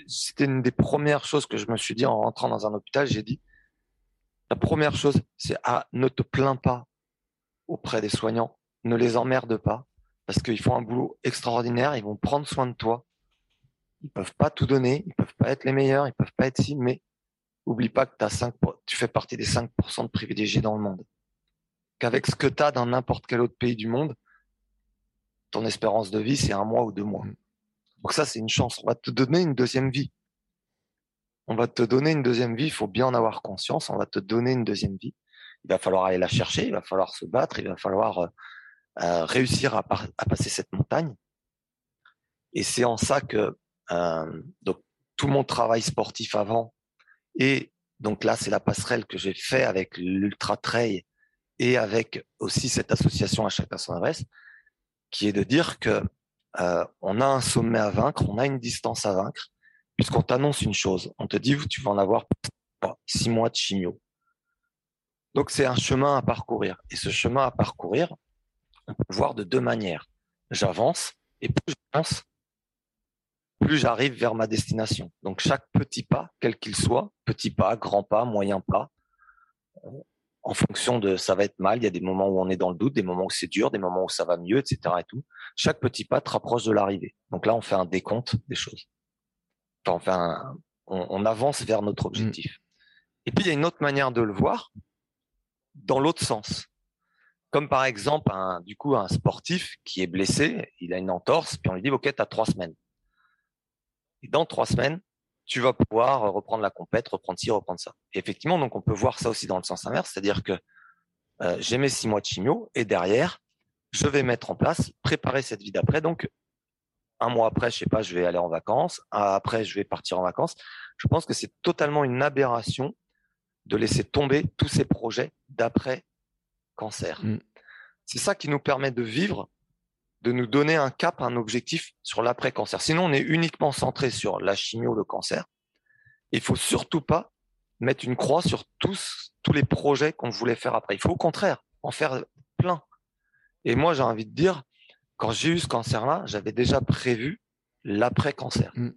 c'était une des premières choses que je me suis dit en rentrant dans un hôpital. J'ai dit, la première chose, c'est à ne te plains pas auprès des soignants, ne les emmerde pas, parce qu'ils font un boulot extraordinaire, ils vont prendre soin de toi. Ils peuvent pas tout donner, ils peuvent pas être les meilleurs, ils peuvent pas être si, mais oublie pas que as 5, tu fais partie des 5% de privilégiés dans le monde. Qu'avec ce que tu as dans n'importe quel autre pays du monde, ton espérance de vie, c'est un mois ou deux mois. Donc ça, c'est une chance. On va te donner une deuxième vie on va te donner une deuxième vie, il faut bien en avoir conscience, on va te donner une deuxième vie. Il va falloir aller la chercher, il va falloir se battre, il va falloir euh, euh, réussir à, passer cette montagne. Et c'est en ça que euh, tout mon travail sportif avant et donc là c'est la passerelle que j'ai fait avec l'ultra trail et avec aussi cette association à chacun son adresse, qui est de dire que on a un sommet à vaincre, on a une distance à vaincre, puisqu'on t'annonce une chose, on te dit tu vas en avoir six mois de chimio. Donc c'est un chemin à parcourir. Et ce chemin à parcourir, on peut voir de deux manières. J'avance et plus j'avance, plus j'arrive vers ma destination. Donc chaque petit pas, quel qu'il soit, petit pas, grand pas, moyen pas, euh, en fonction de ça va être mal, il y a des moments où on est dans le doute, des moments où c'est dur, des moments où ça va mieux, etc. Et tout. Chaque petit pas te rapproche de l'arrivée. Donc là, on fait un décompte des choses. Enfin, on, avance vers notre objectif. Et puis il y a une autre manière de le voir, dans l'autre sens. Comme par exemple, un, du coup, un sportif qui est blessé, il a une entorse, puis on lui dit, OK, tu as trois semaines. Et dans trois semaines, tu vas pouvoir reprendre la compète, reprendre ci, reprendre ça. Et effectivement, donc on peut voir ça aussi dans le sens inverse, c'est-à-dire que euh, j'ai mes six mois de chimio et derrière, je vais mettre en place, préparer cette vie d'après. Donc, un mois après, je sais pas, je vais aller en vacances. Après, je vais partir en vacances. Je pense que c'est totalement une aberration de laisser tomber tous ces projets d'après cancer. Mm. C'est ça qui nous permet de vivre, de nous donner un cap, un objectif sur l'après-cancer. Sinon, on est uniquement centré sur la chimio, le cancer. Il faut surtout pas mettre une croix sur tous, tous les projets qu'on voulait faire après. Il faut au contraire en faire plein. Et moi, j'ai envie de dire, quand j'ai eu ce cancer-là, j'avais déjà prévu l'après-cancer. Mm.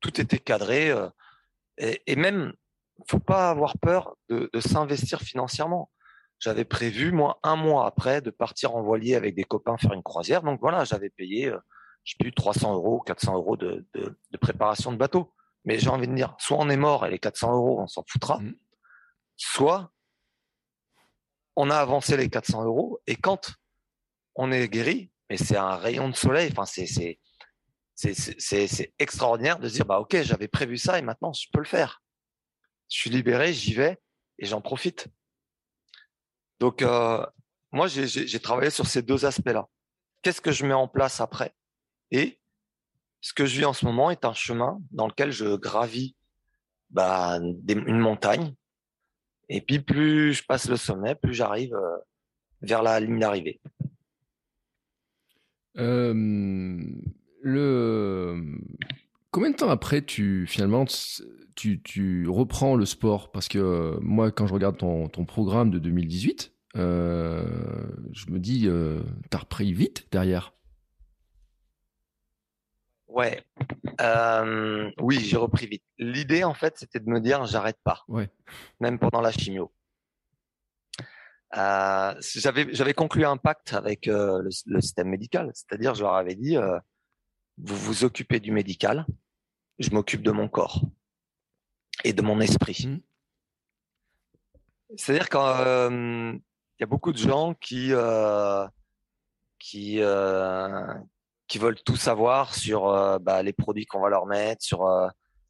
Tout était cadré. Euh, et, et, même, faut pas avoir peur de, de s'investir financièrement j'avais prévu, moi, un mois après, de partir en voilier avec des copains faire une croisière. Donc voilà, j'avais payé, euh, je sais plus, 300 euros, 400 euros de, de, de, préparation de bateau. Mais j'ai envie de dire, soit on est mort et les 400 euros, on s'en foutra, mmh. soit on a avancé les 400 euros et quand on est guéri, mais c'est un rayon de soleil, enfin, c'est, c'est, c'est, c'est extraordinaire de se dire, bah, ok, j'avais prévu ça et maintenant je peux le faire. Je suis libéré, j'y vais et j'en profite. Donc, euh, moi, j'ai travaillé sur ces deux aspects-là. Qu'est-ce que je mets en place après? Et ce que je vis en ce moment est un chemin dans lequel je gravis bah, une montagne. Et puis, plus je passe le sommet, plus j'arrive euh, vers la ligne d'arrivée. Euh, le... Combien de temps après, tu finalement, tu, reprends le sport Parce que moi, quand je regarde ton, ton programme de 2018, euh, je me dis, euh, t'as repris vite derrière. Ouais, euh, oui, j'ai repris vite. L'idée, en fait, c'était de me dire, j'arrête pas. Ouais. Même pendant la chimio. j'avais, j'avais conclu un pacte avec le, système médical, c'est-à-dire, je leur avais dit, vous vous occupez du médical, je m'occupe de mon corps et de mon esprit. Mmh. C'est-à-dire quand il y a beaucoup de gens qui euh, qui euh, qui veulent tout savoir sur euh, bah, les produits qu'on va leur mettre, sur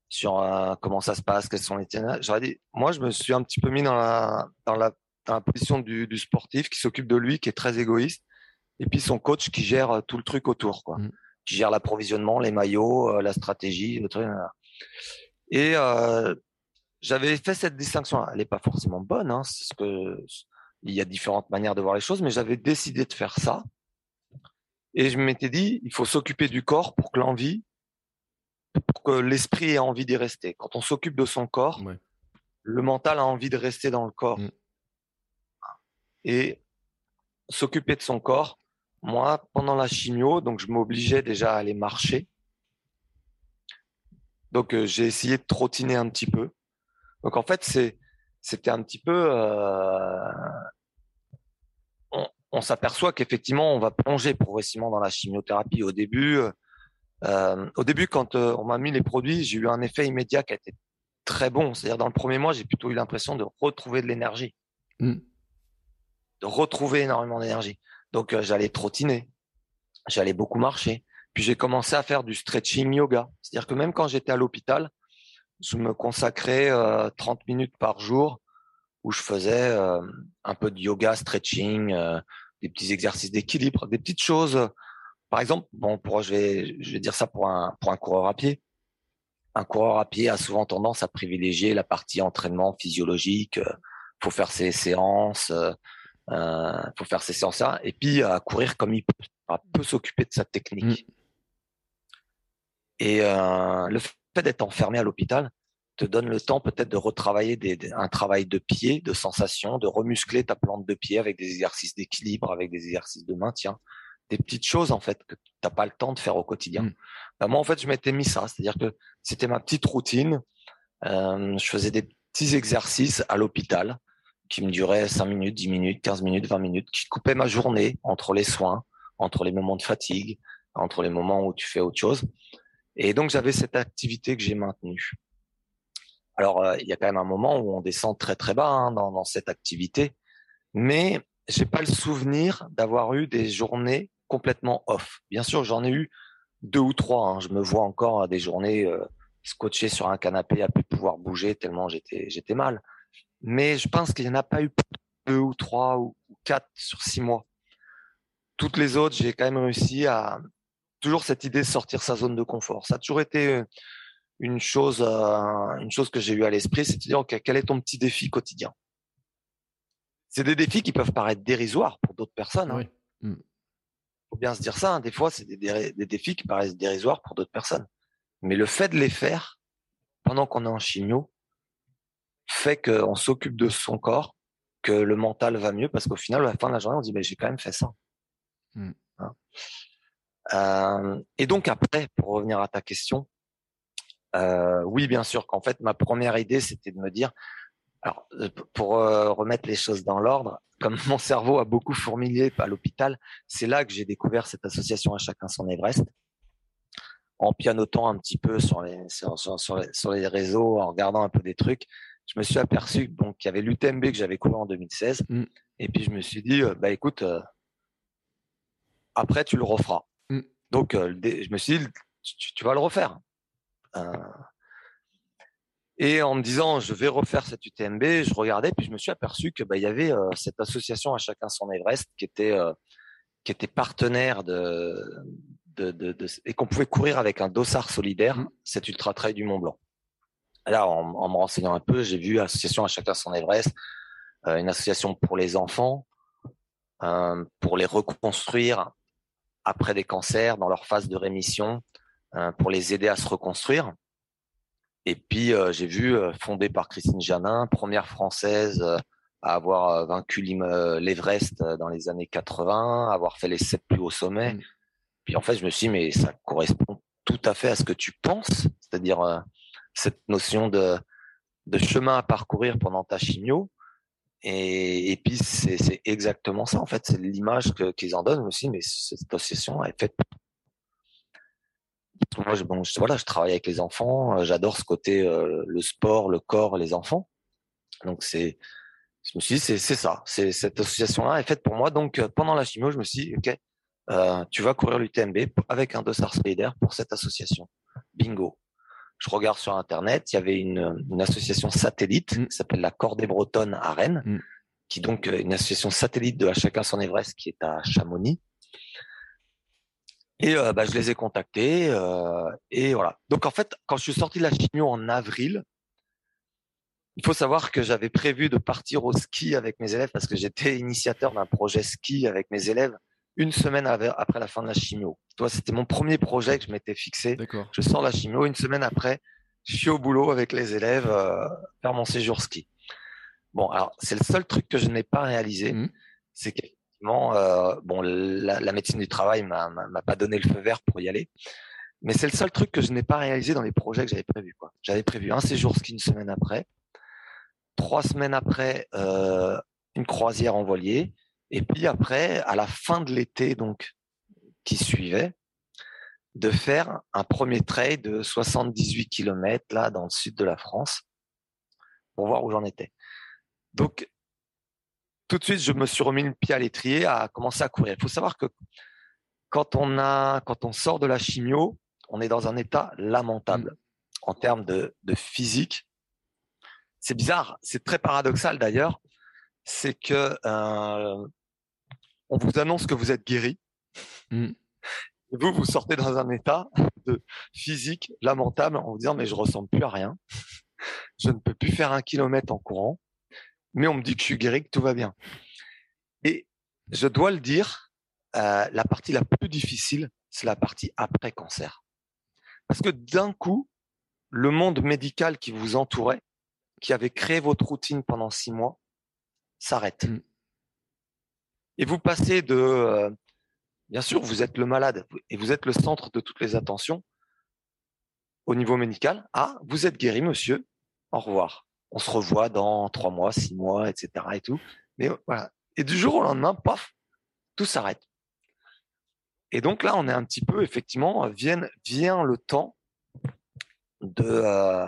sur comment ça se passe, quels sont les dit, moi, je me suis un petit peu mis dans la dans la, dans la position du, du sportif qui s'occupe de lui, qui est très égoïste, et puis son coach qui gère tout le truc autour, quoi, mmh. qui gère l'approvisionnement, les maillots, la stratégie, le truc. Et j'avais fait cette distinction. Elle n'est pas forcément bonne, hein, ce que il y a différentes manières de voir les choses, mais j'avais décidé de faire ça. Et je m'étais dit, il faut s'occuper du corps pour que l'envie, pour que l'esprit ait envie d'y rester. Quand on s'occupe de son corps, le mental a envie de rester dans le corps. Mm. Et s'occuper de son corps, moi, pendant la chimio, donc je m'obligeais déjà à aller marcher. Donc euh, j'ai essayé de trottiner un petit peu. Donc en fait, c'est c'était un petit peu. Euh, on, s'aperçoit qu'effectivement, on va plonger progressivement dans la chimiothérapie. Au début, euh, au début, quand on m'a mis les produits, j'ai eu un effet immédiat qui a été très bon. C'est-à-dire, dans le premier mois, j'ai plutôt eu l'impression de retrouver de l'énergie, mmh. de retrouver énormément d'énergie. Donc, j'allais trottiner, j'allais beaucoup marcher. Puis j'ai commencé à faire du stretching yoga. C'est-à-dire que même quand j'étais à l'hôpital, je me consacrais 30 euh, minutes par jour où je faisais euh, un peu de yoga, stretching, euh, des petits exercices d'équilibre, des petites choses. Par exemple, bon, je vais, je vais dire ça pour un, pour un coureur à pied. Un coureur à pied a souvent tendance à privilégier la partie entraînement physiologique. faut faire ses séances, euh, faut faire ses séances là, et puis à courir comme il peut, s'occuper de sa technique. Mm. Et euh, le fait d'être enfermé à l'hôpital te donne le temps peut-être de retravailler un travail de pied, de sensation, de remuscler ta plante de pied avec des exercices d'équilibre, avec des exercices de maintien, des petites choses en fait que tu n'as pas le temps de faire au quotidien. Mmh. Bah, moi en fait je m'étais mis ça, c'est-à-dire que c'était ma petite routine. Euh, je faisais des petits exercices à l'hôpital qui me duraient 5 minutes, 10 minutes, 15 minutes, 20 minutes, qui coupaient ma journée entre les soins, entre les moments de fatigue, entre les moments où tu fais autre chose. Et donc j'avais cette activité que j'ai maintenue. Alors euh, il y a quand même un moment où on descend très très bas hein, dans, dans, cette activité, mais j'ai pas le souvenir d'avoir eu des journées complètement off. Bien sûr, j'en ai eu deux ou trois. Hein. Je me vois encore à des journées euh, scotché sur un canapé à plus pouvoir bouger tellement j'étais j'étais mal. Mais je pense qu'il n'y en a pas eu deux ou trois ou quatre sur six mois. Toutes les autres, j'ai quand même réussi à toujours cette idée de sortir sa zone de confort. Ça a toujours été une chose, euh, une chose que j'ai eu à l'esprit, c'est de dire quel est ton petit défi quotidien? C'est des défis qui peuvent paraître dérisoires pour d'autres personnes. Il hein. mmh. faut bien se dire ça. Hein. Des fois, c'est des, des, défis qui paraissent dérisoires pour d'autres personnes. Mais le fait de les faire pendant qu'on est en chimio fait qu'on s'occupe de son corps, que le mental va mieux, parce qu'au final, à la fin de la journée, on dit mais j'ai quand même fait ça. Mmh. Hein. Euh, et donc après, pour revenir à ta question, euh, oui, bien sûr qu'en fait, ma première idée, c'était de me dire, alors euh, pour remettre les choses dans l'ordre, comme mon cerveau a beaucoup fourmillé à l'hôpital, c'est là que j'ai découvert cette association à chacun son Everest en pianotant un petit peu sur les, sur, les, réseaux, en regardant un peu des trucs, je me suis aperçu donc qu'il y avait l'UTMB que j'avais couru en 2016. Mm. Et puis je me suis dit, euh, bah écoute, euh, après tu le referas. Donc euh, je me suis dit, tu, vas le refaire. et en me disant, je vais refaire cette UTMB, je regardais, puis je me suis aperçu que bah, il y avait cette association à chacun son Everest qui était qui était partenaire de, de, et qu'on pouvait courir avec un dossard solidaire, mmh. cet ultra trail du Mont Blanc. Là, en, me renseignant un peu, j'ai vu association à chacun son Everest, euh, une association pour les enfants, euh, pour les reconstruire après des cancers dans leur phase de rémission, euh, pour les aider à se reconstruire. Et puis j'ai vu fondée par Christine Janin, première française à avoir vaincu l'Everest dans les années 80, avoir fait les sept plus hauts sommets. Mmh. Puis en fait, je me suis dit, mais ça correspond tout à fait à ce que tu penses, c'est-à-dire euh, cette notion de, de chemin à parcourir pendant ta chimio. Et, et puis c'est exactement ça en fait, c'est l'image qu'ils en donnent aussi, mais cette association est faite. Moi, je, bon, je, voilà, je travaille avec les enfants, euh, j'adore ce côté euh, le sport, le corps, les enfants. Donc c'est, je me suis dit c'est ça, c'est cette association-là est faite pour moi. Donc pendant la chimio, je me suis dit ok, euh, tu vas courir l'UTMB avec un dossard solidaire pour cette association. Bingo. Je regarde sur Internet, il y avait une, association satellite mm. qui s'appelle la Cordée Bretonne à Rennes, mm. qui donc euh, une association satellite de à chacun son Everest qui est à Chamonix. Et euh, bah, je les ai contactés et voilà. Donc en fait, quand je suis sorti de la chimio en avril, il faut savoir que j'avais prévu de partir au ski avec mes élèves parce que j'étais initiateur d'un projet ski avec mes élèves une semaine après la fin de la chimio. Toi, c'était mon premier projet que je m'étais fixé. Je sors la chimio, une semaine après, je suis au boulot avec les élèves euh, faire mon séjour ski. Bon, alors c'est le seul truc que je n'ai pas réalisé, mmh. c'est qu'effectivement, euh, bon, la, médecine du travail m'a pas donné le feu vert pour y aller, mais c'est le seul truc que je n'ai pas réalisé dans les projets que j'avais prévus. J'avais prévu un séjour ski une semaine après, trois semaines après, euh, une croisière en voilier, et puis après, à la fin de l'été, donc, qui suivait, de faire un premier trail de 78 km là dans le sud de la France pour voir où j'en étais. Donc tout de suite, je me suis remis le pied à l'étrier à commencer à courir. Il faut savoir que quand on a quand on sort de la chimio, on est dans un état lamentable mmh. en termes de, de physique. C'est bizarre, c'est très paradoxal d'ailleurs, c'est que euh, on vous annonce que vous êtes guéri. Mm. Et vous, vous sortez dans un état de physique lamentable en vous disant mais je ressemble plus à rien. Je ne peux plus faire un kilomètre en courant, mais on me dit que je suis guéri, que tout va bien. Et je dois le dire, euh, la partie la plus difficile, c'est la partie après cancer. Parce que d'un coup, le monde médical qui vous entourait, qui avait créé votre routine pendant six mois, s'arrête. Mm. Et vous passez de, euh, bien sûr, vous êtes le malade et vous êtes le centre de toutes les attentions au niveau médical. Ah, vous êtes guéri, monsieur. Au revoir. On se revoit dans trois mois, six mois, etc. et tout. Mais voilà. Et du jour au lendemain, paf, tout s'arrête. Et donc là, on est un petit peu, effectivement, vient, vient le temps de, euh,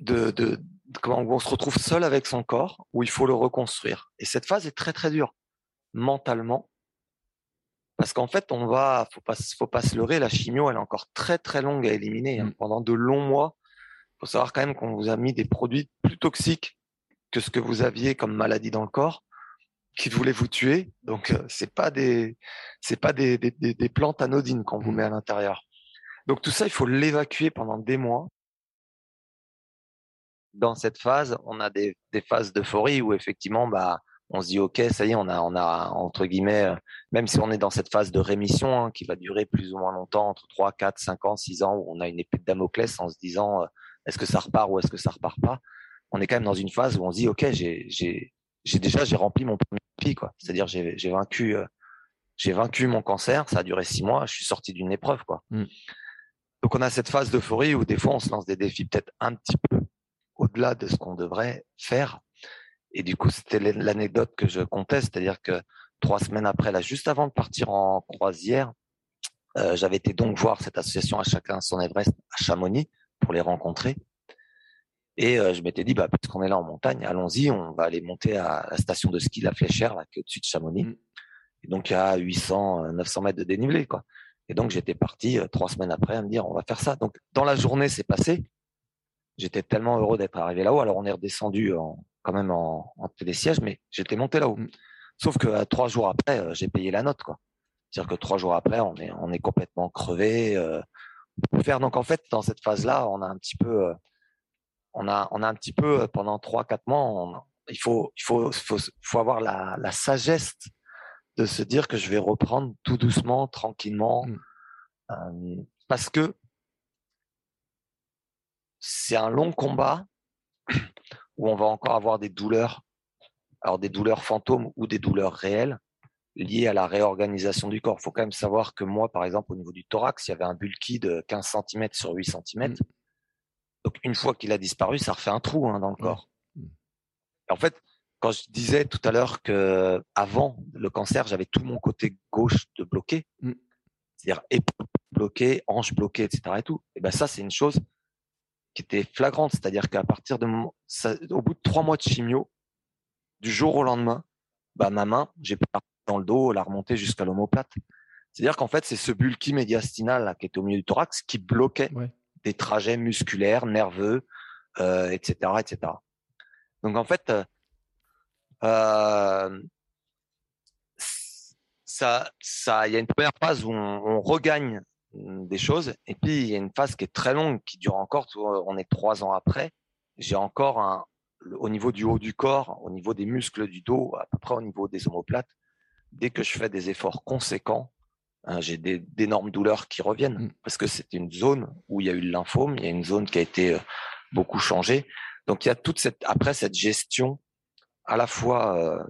de, comment on se retrouve seul avec son corps, où il faut le reconstruire. Et cette phase est très très dure mentalement, parce qu'en fait, on va, faut pas, faut pas se leurrer, la chimio, elle est encore très très longue à éliminer. Hein. Mmh. Pendant de longs mois, faut savoir quand même qu'on vous a mis des produits plus toxiques que ce que vous aviez comme maladie dans le corps, qui voulaient vous tuer. Donc euh, c'est pas des, c'est pas des, des, des, plantes anodines qu'on vous mmh. met à l'intérieur. Donc tout ça, il faut l'évacuer pendant des mois dans cette phase, on a des, des phases d'euphorie où effectivement, bah, on se dit ok, ça y est, on a, on a entre guillemets, euh, même si on est dans cette phase de rémission hein, qui va durer plus ou moins longtemps, entre 3, 4, 5 ans, 6 ans, où on a une épée de Damoclès en se disant euh, est-ce que ça repart ou est-ce que ça repart pas. On est quand même dans une phase où on se dit ok, j'ai, déjà j'ai rempli mon premier pic, quoi. C'est-à-dire j'ai, j'ai vaincu, euh, j'ai vaincu mon cancer. Ça a duré six mois. Je suis sorti d'une épreuve, quoi. Mmh. Donc on a cette phase d'euphorie où des fois on se lance des défis peut-être un petit peu au-delà de ce qu'on devrait faire. Et du coup, c'était l'anecdote que je comptais, c'est-à-dire que trois semaines après, là, juste avant de partir en croisière, euh, j'avais été donc voir cette association à chacun son Everest à Chamonix pour les rencontrer. Et euh, je m'étais dit, bah, puisqu'on est là en montagne, allons-y, on va aller monter à la station de ski La Fléchère, là, qui est au-dessus de Chamonix. Mmh. Et donc, il y a 800, 900 mètres de dénivelé, quoi. Et donc, j'étais parti euh, trois semaines après à me dire, on va faire ça. Donc, dans la journée, c'est passé. J'étais tellement heureux d'être arrivé là-haut. Alors, on est redescendu quand même en, en télésiège, mais j'étais monté là-haut. Mmh. Sauf que euh, trois jours après, euh, j'ai payé la note, quoi. C'est-à-dire que trois jours après, on est, on est complètement crevé. Euh, faire donc en fait dans cette phase-là, on a un petit peu, on a, on a un petit peu pendant trois, quatre mois, il faut, il faut, faut, faut avoir la, la sagesse de se dire que je vais reprendre tout doucement, tranquillement, euh, parce que c'est un long combat où on va encore avoir des douleurs, alors des douleurs fantômes ou des douleurs réelles liées à la réorganisation du corps. Il faut quand même savoir que moi, par exemple, au niveau du thorax, il y avait un bulky de 15 cm sur 8 cm. Mmh. Donc une fois qu'il a disparu, ça refait un trou hein, dans le mmh. corps. Mmh. en fait, quand je disais tout à l'heure que avant le cancer, j'avais tout mon côté gauche de bloqué, mm. c'est-à-dire épaule bloquée, hanche bloquée, etc. Et tout. Et ben ça, c'est une chose qui était flagrante, c'est-à-dire qu'à partir de ça, au bout de trois mois de chimio, du jour au lendemain, bah ma main, j'ai pas dans le dos, la remonter jusqu'à l'omoplate. C'est-à-dire qu'en fait, c'est ce bulky médiastinal là, qui est au milieu du thorax qui bloquait des trajets musculaires, nerveux, euh, etc., etc. Donc en fait, euh, euh, ça, ça, il y a une première phase où on, regagne des choses, et puis il y a une phase qui est très longue, qui dure encore. On est trois ans après. J'ai encore un, au niveau du haut du corps, au niveau des muscles du dos, à peu près au niveau des omoplates. Dès que je fais des efforts conséquents, hein, j'ai d'énormes douleurs qui reviennent mmh. parce que c'est une zone où il y a eu le lymphome, il y a une zone qui a été euh, beaucoup changée. Donc il y a toute cette après cette gestion à la fois euh,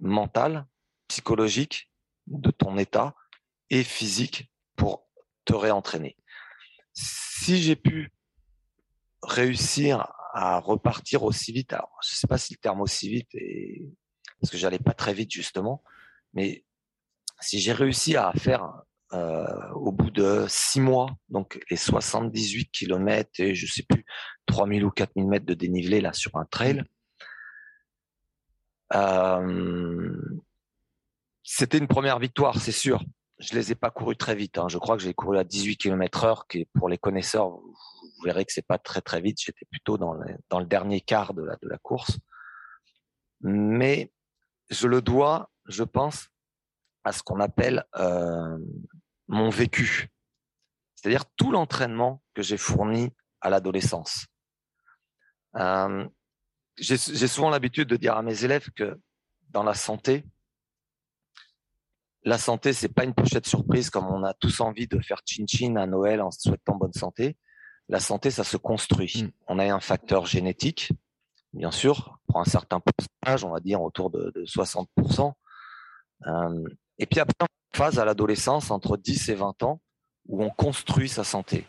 mental, psychologique de ton état et physique pour te réentraîner. Si j'ai pu réussir à repartir aussi vite, alors je sais pas si le terme aussi vite est parce que j'allais pas très vite justement, mais si j'ai réussi à faire euh, au bout de six mois, donc les 78 km et je sais plus 3000 ou 4000 mètres de dénivelé là sur un trail, euh, c'était une première victoire, c'est sûr. Je les ai pas courus très vite. Hein. Je crois que j'ai couru à 18 km heure, qui pour les connaisseurs, vous, verrez que c'est pas très très vite. J'étais plutôt dans, dans le dernier quart de la, de la course. Mais je le dois, je pense, à ce qu'on appelle euh, mon vécu. C'est-à-dire tout l'entraînement que j'ai fourni à l'adolescence. Euh, j'ai souvent l'habitude de dire à mes élèves que dans la santé, la santé, c'est pas une pochette surprise comme on a tous envie de faire chin-chin à Noël en souhaitant bonne santé. la santé, ça se construit. Mm. On a un facteur génétique, bien sûr, pour un certain pourcentage, on va dire autour de, 60%. Euh, et puis après, une phase à l'adolescence, entre 10 et 20 ans, où on construit sa santé.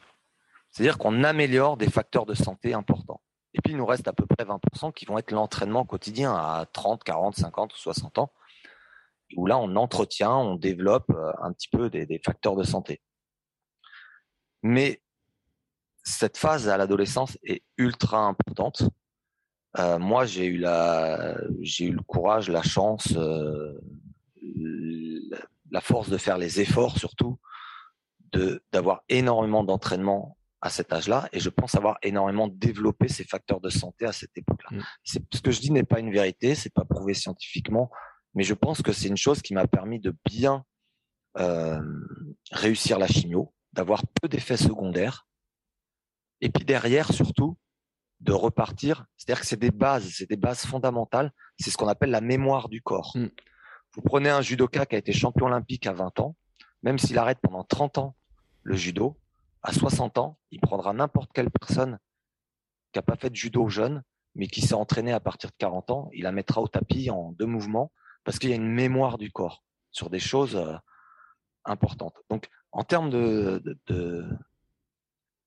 C'est-à-dire qu'on améliore des facteurs de santé importants. Et puis, il nous reste à peu près 20% qui vont être l'entraînement quotidien à 30, 40, 50 ou 60 ans, où là, on entretient, on développe euh, un petit peu des facteurs de santé. Mais cette phase à l'adolescence est ultra importante. Euh, moi, j'ai eu la, j'ai eu le courage, la chance, euh, la force de faire les efforts surtout, de d'avoir énormément d'entraînement à cet âge-là, et je pense avoir énormément développé ces facteurs de santé à cette époque-là. Mm. C'est ce que je dis n'est pas une vérité, c'est pas prouvé scientifiquement, mais je pense que c'est une chose qui m'a permis de bien euh, réussir la chimio, d'avoir peu d'effets secondaires, et puis derrière surtout de repartir. C'est-à-dire que c'est des bases, c'est des bases fondamentales. C'est ce qu'on appelle la mémoire du corps. Mm. Vous prenez un judoka qui a été champion olympique à 20 ans, même s'il arrête pendant 30 ans le judo, à 60 ans, il prendra n'importe quelle personne qui n'a pas fait de judo jeune, mais qui s'est entraîné à partir de 40 ans, il la mettra au tapis en deux mouvements, parce qu'il y a une mémoire du corps sur des choses euh, importantes. Donc, en termes de,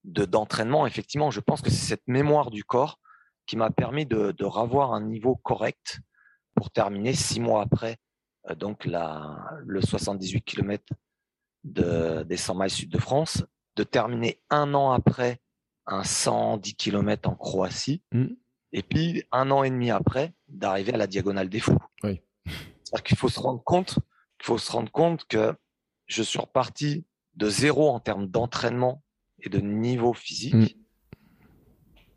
d'entraînement, effectivement, je pense que c'est cette mémoire du corps qui m'a permis de, de revoir un niveau correct pour terminer six mois après euh, donc la, le 78 km de, des 100 miles sud de France, de terminer un an après un 110 km en Croatie, mmh. et puis un an et demi après d'arriver à la diagonale des fous. C'est-à-dire qu'il faut se rendre compte, qu'il faut se rendre compte que je suis reparti de zéro en termes d'entraînement et de niveau physique mm.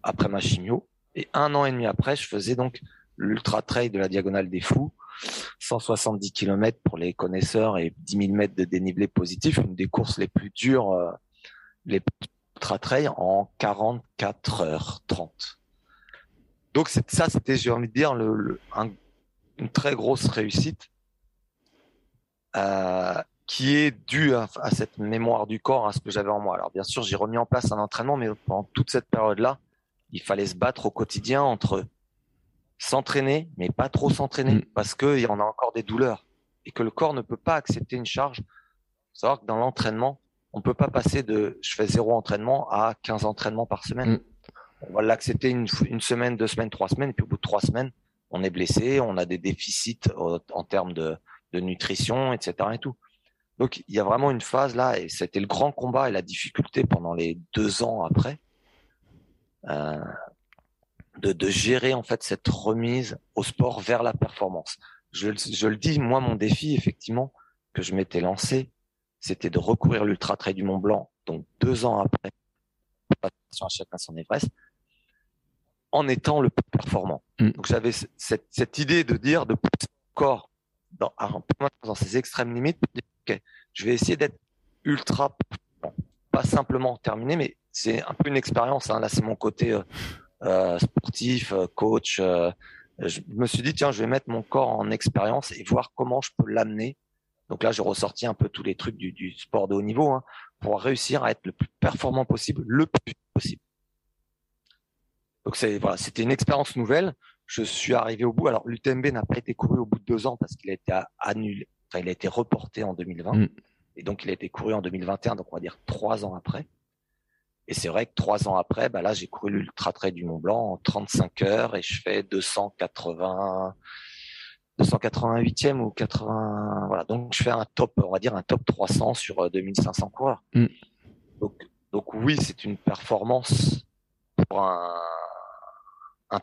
après ma chimio. Et un an et demi après, je faisais donc l'ultra trail de la diagonale des fous, 170 km pour les connaisseurs et 10 000 mètres de dénivelé positif, une des courses les plus dures, euh, les ultra trail en 44 heures 30. Donc ça, c'était, j'ai envie de dire, le, une très grosse réussite. Euh, qui est dû à, cette mémoire du corps, à ce que j'avais en moi. Alors bien sûr, j'ai remis en place un entraînement, mais pendant toute cette période-là, il fallait se battre au quotidien entre s'entraîner, mais pas trop s'entraîner, mm. parce qu'il y en a encore des douleurs et que le corps ne peut pas accepter une charge. Il faut savoir que dans l'entraînement, on ne peut pas passer de je fais zéro entraînement à 15 entraînements par semaine. Mm. On va l'accepter une, une, semaine, deux semaines, trois semaines, et puis au bout de trois semaines, on est blessé, on a des déficits en termes de, nutrition, etc. Et tout. Donc il y a vraiment une phase là, et c'était le grand combat et la difficulté pendant les deux ans après, euh, de, gérer en fait cette remise au sport vers la performance. Je, le dis, moi mon défi effectivement que je m'étais lancé, c'était de recourir l'ultra trail du Mont Blanc, donc deux ans après, à chacun son Everest, en étant le plus performant. Mm. Donc j'avais cette, cette, idée de dire de pousser corps dans, dans ses extrêmes limites, ok, je vais essayer d'être ultra, pas simplement terminé, mais c'est un peu une expérience. Hein. Là, c'est mon côté euh, euh sportif, euh, coach. Euh, je me suis dit, tiens, je vais mettre mon corps en expérience et voir comment je peux l'amener. Donc là, j'ai ressorti un peu tous les trucs du, du sport de haut niveau hein, pour réussir à être le plus performant possible, le plus possible. Donc c'est voilà, c'était une expérience nouvelle. Je suis arrivé au bout. Alors l'UTMB n'a pas été couru au bout de deux ans parce qu'il a été annulé, il a été reporté en 2020. Mm. Et donc, il a été couru en 2021, donc on va dire trois ans après. Et c'est vrai que trois ans après, bah là, j'ai couru l'Ultra Trail du Mont Blanc en 35 heures et je fais 280, 288e ou 80, voilà. Donc, je fais un top, on va dire un top 300 sur 2500 euh, coureurs. Mm. Donc, donc oui, c'est une performance pour un, un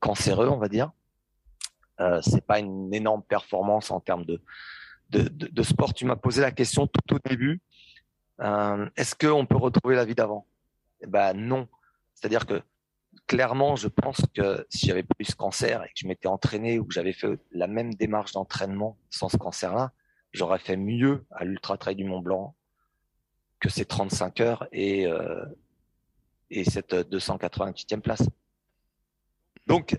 cancéreux, on va dire. Euh, c'est pas une énorme performance en termes de, sport. Tu m'as posé la question tout au début. Euh, Est-ce qu'on peut retrouver la vie d'avant? Eh ben non. C'est-à-dire que clairement, je pense que si j'avais eu ce cancer et que je m'étais entraîné ou que j'avais fait la même démarche d'entraînement sans ce cancer-là, j'aurais fait mieux à l'Ultra Trail du Mont Blanc que ces 35 heures et, euh, et cette 288e place. Donc,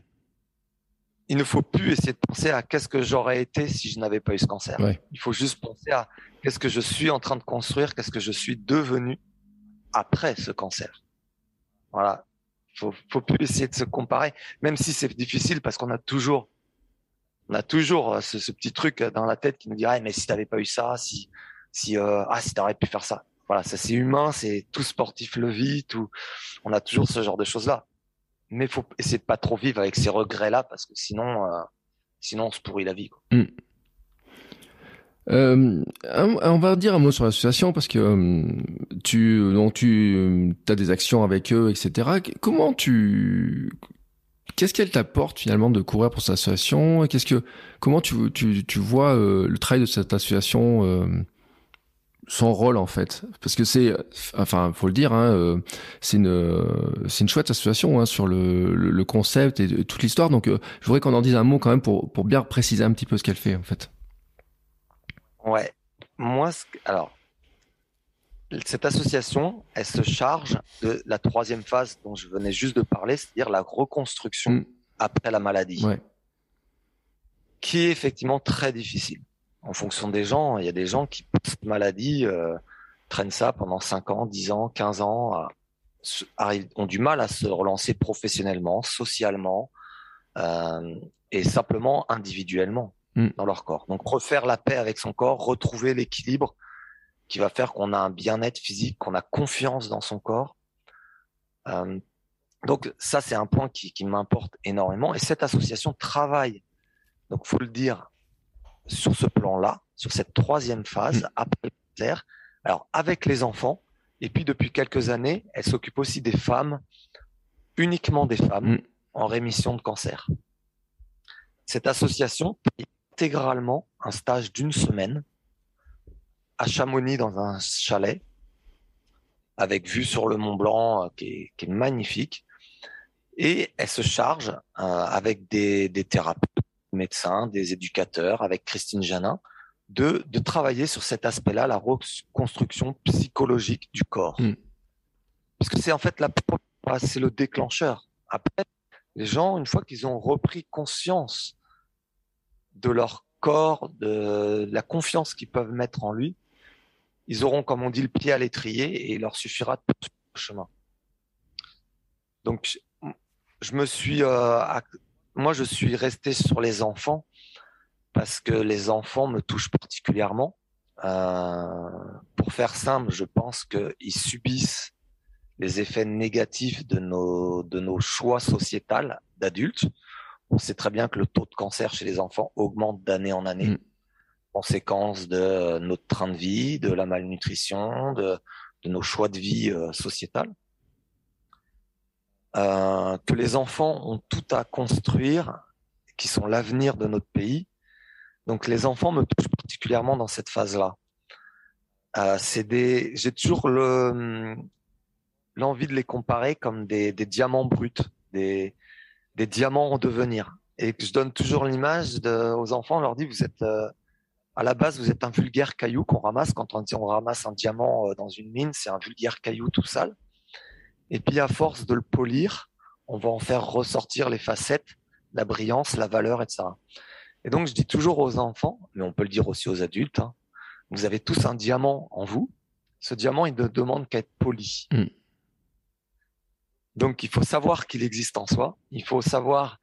il ne faut plus essayer de penser à qu'est-ce que j'aurais été si je n'avais pas eu ce cancer. Il faut juste penser à qu'est-ce que je suis en train de construire, qu'est-ce que je suis devenu après ce cancer. Voilà. Faut, faut plus essayer de se comparer, même si c'est difficile parce qu'on a toujours, on a toujours ce, ce, petit truc dans la tête qui nous dirait, mais si t'avais pas eu ça, si, si, euh, ah, si t'aurais pu faire ça. Voilà, ça c'est humain, c'est tout sportif le vit, tout, on a toujours ce genre de choses là. Mais faut essayer pas trop vivre avec ces regrets là parce que sinon, euh, sinon on se pourrit la vie. Quoi. Mm. Euh, on va dire un mot sur l'association parce que euh, tu donc tu as des actions avec eux, etc. Comment tu qu'est-ce qu'elle t'apporte finalement de courir pour cette association? Qu'est-ce que comment tu tu, tu vois le travail de cette association son rôle en fait parce que c'est enfin faut le dire hein, c'est une c'est une chouette association hein, sur le, le, concept et, toute l'histoire donc je voudrais qu'on en dise un mot quand même pour pour bien préciser un petit peu ce qu'elle fait en fait. Ouais. Moi, alors, cette association, elle se charge de la troisième phase dont je venais juste de parler, c'est-à-dire la reconstruction mm. après la maladie. Qui est effectivement très difficile. En fonction des gens, il y a des gens qui, cette maladie, euh, traînent ça pendant 5 ans, 10 ans, 15 ans, ont du mal à se relancer professionnellement, socialement euh, et simplement individuellement. Mm. dans leur corps. Donc refaire la paix avec son corps, retrouver l'équilibre qui va faire qu'on a un bien-être physique, qu'on a confiance dans son corps. Euh, donc ça, c'est un point qui, qui m'importe énormément. Et cette association travaille, donc faut le dire, sur ce plan-là, sur cette troisième phase, mm. après le alors avec les enfants, et puis depuis quelques années, elle s'occupe aussi des femmes, uniquement des femmes, mm. en rémission de cancer. Cette association intégralement un stage d'une semaine à Chamonix dans un chalet avec vue sur le Mont Blanc euh, qui est, magnifique. Et elle se charge euh, avec des, des thérapeutes, médecins, des éducateurs, avec Christine Janin, de, de travailler sur cet aspect-là, la reconstruction psychologique du corps. Hmm. Parce que c'est en fait la c'est le déclencheur. Après, les gens, une fois qu'ils ont repris conscience de leur corps, de la confiance qu'ils peuvent mettre en lui, ils auront, comme on dit, le pied à l'étrier et il leur suffira de le chemin. Donc, je me suis, euh, moi, je suis resté sur les enfants parce que les enfants me touchent particulièrement. Euh, pour faire simple, je pense qu'ils subissent les effets négatifs de nos, de nos choix sociétals d'adultes. On sait très bien que le taux de cancer chez les enfants augmente d'année en année. Mm. Conséquence de euh, notre train de vie, de la malnutrition, de, nos choix de vie euh, sociétal. Euh, que les enfants ont tout à construire, qui sont l'avenir de notre pays. Donc les enfants me touchent particulièrement dans cette phase-là. des, j'ai toujours le l'envie de les comparer comme des, diamants bruts, des, diamants en devenir. Et je donne toujours l'image aux enfants, on leur dit, vous êtes, euh, à la base, vous êtes un vulgaire caillou qu'on ramasse. Quand on dit on ramasse un diamant euh, dans une mine, c'est un vulgaire caillou tout sale. Et puis, à force de le polir, on va en faire ressortir les facettes, la brillance, la valeur, etc. Et donc, je dis toujours aux enfants, mais on peut le dire aussi aux adultes, hein, vous avez tous un diamant en vous. Ce diamant, il ne demande qu'à être poli. Mm. Donc, il faut savoir qu'il existe en soi. Il faut savoir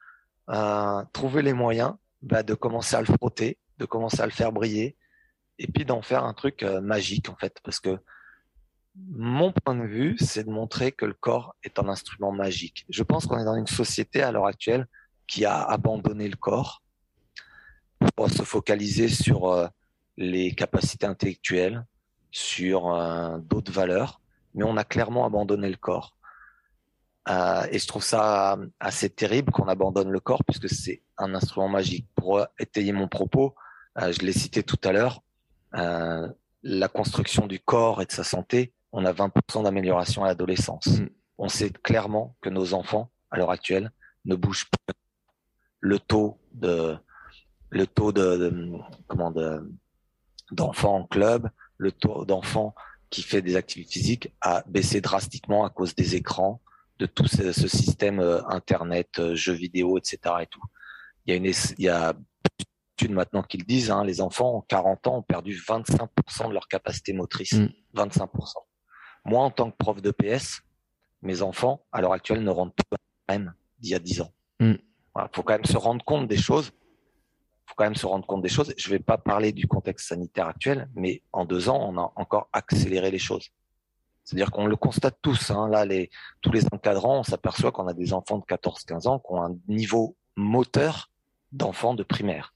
euh, trouver les moyens bah, de commencer à le frotter, de commencer à le faire briller, et puis d'en faire un truc euh, magique en fait. Parce que mon point de vue, c'est de montrer que le corps est un instrument magique. Je pense qu'on est dans une société à l'heure actuelle qui a abandonné le corps pour se focaliser sur euh, les capacités intellectuelles, sur d'autres valeurs, mais on a clairement abandonné le corps. Euh, et je trouve ça assez terrible qu'on abandonne le corps puisque c'est un instrument magique. Pour étayer mon propos, euh, je l'ai cité tout à l'heure, euh, la construction du corps et de sa santé, on a 20% d'amélioration à l'adolescence. Mm. On sait clairement que nos enfants, à l'heure actuelle, ne bougent pas. Le taux de, le taux de, de comment de, d'enfants en club, le taux d'enfants qui fait des activités physiques a baissé drastiquement à cause des écrans, de tout ce, système euh, internet, euh, jeux vidéo, etc. Et tout. Il y a une, il y a études maintenant qui le disent, hein, les enfants en 40 ans ont perdu 25% de leur capacité motrice, 25%. Moi, en tant que prof de PS, mes enfants, à l'heure actuelle, ne rentrent pas même d'il y a 10 ans. Il mm. faut quand même se rendre compte des choses. faut quand même se rendre compte des choses. Je ne vais pas parler du contexte sanitaire actuel, mais en deux ans, on a encore accéléré les choses. C'est-à-dire qu'on le constate tous. Hein. Là, les, tous les encadrants, on s'aperçoit qu'on a des enfants de 14-15 ans qui ont un niveau moteur d'enfants de primaire.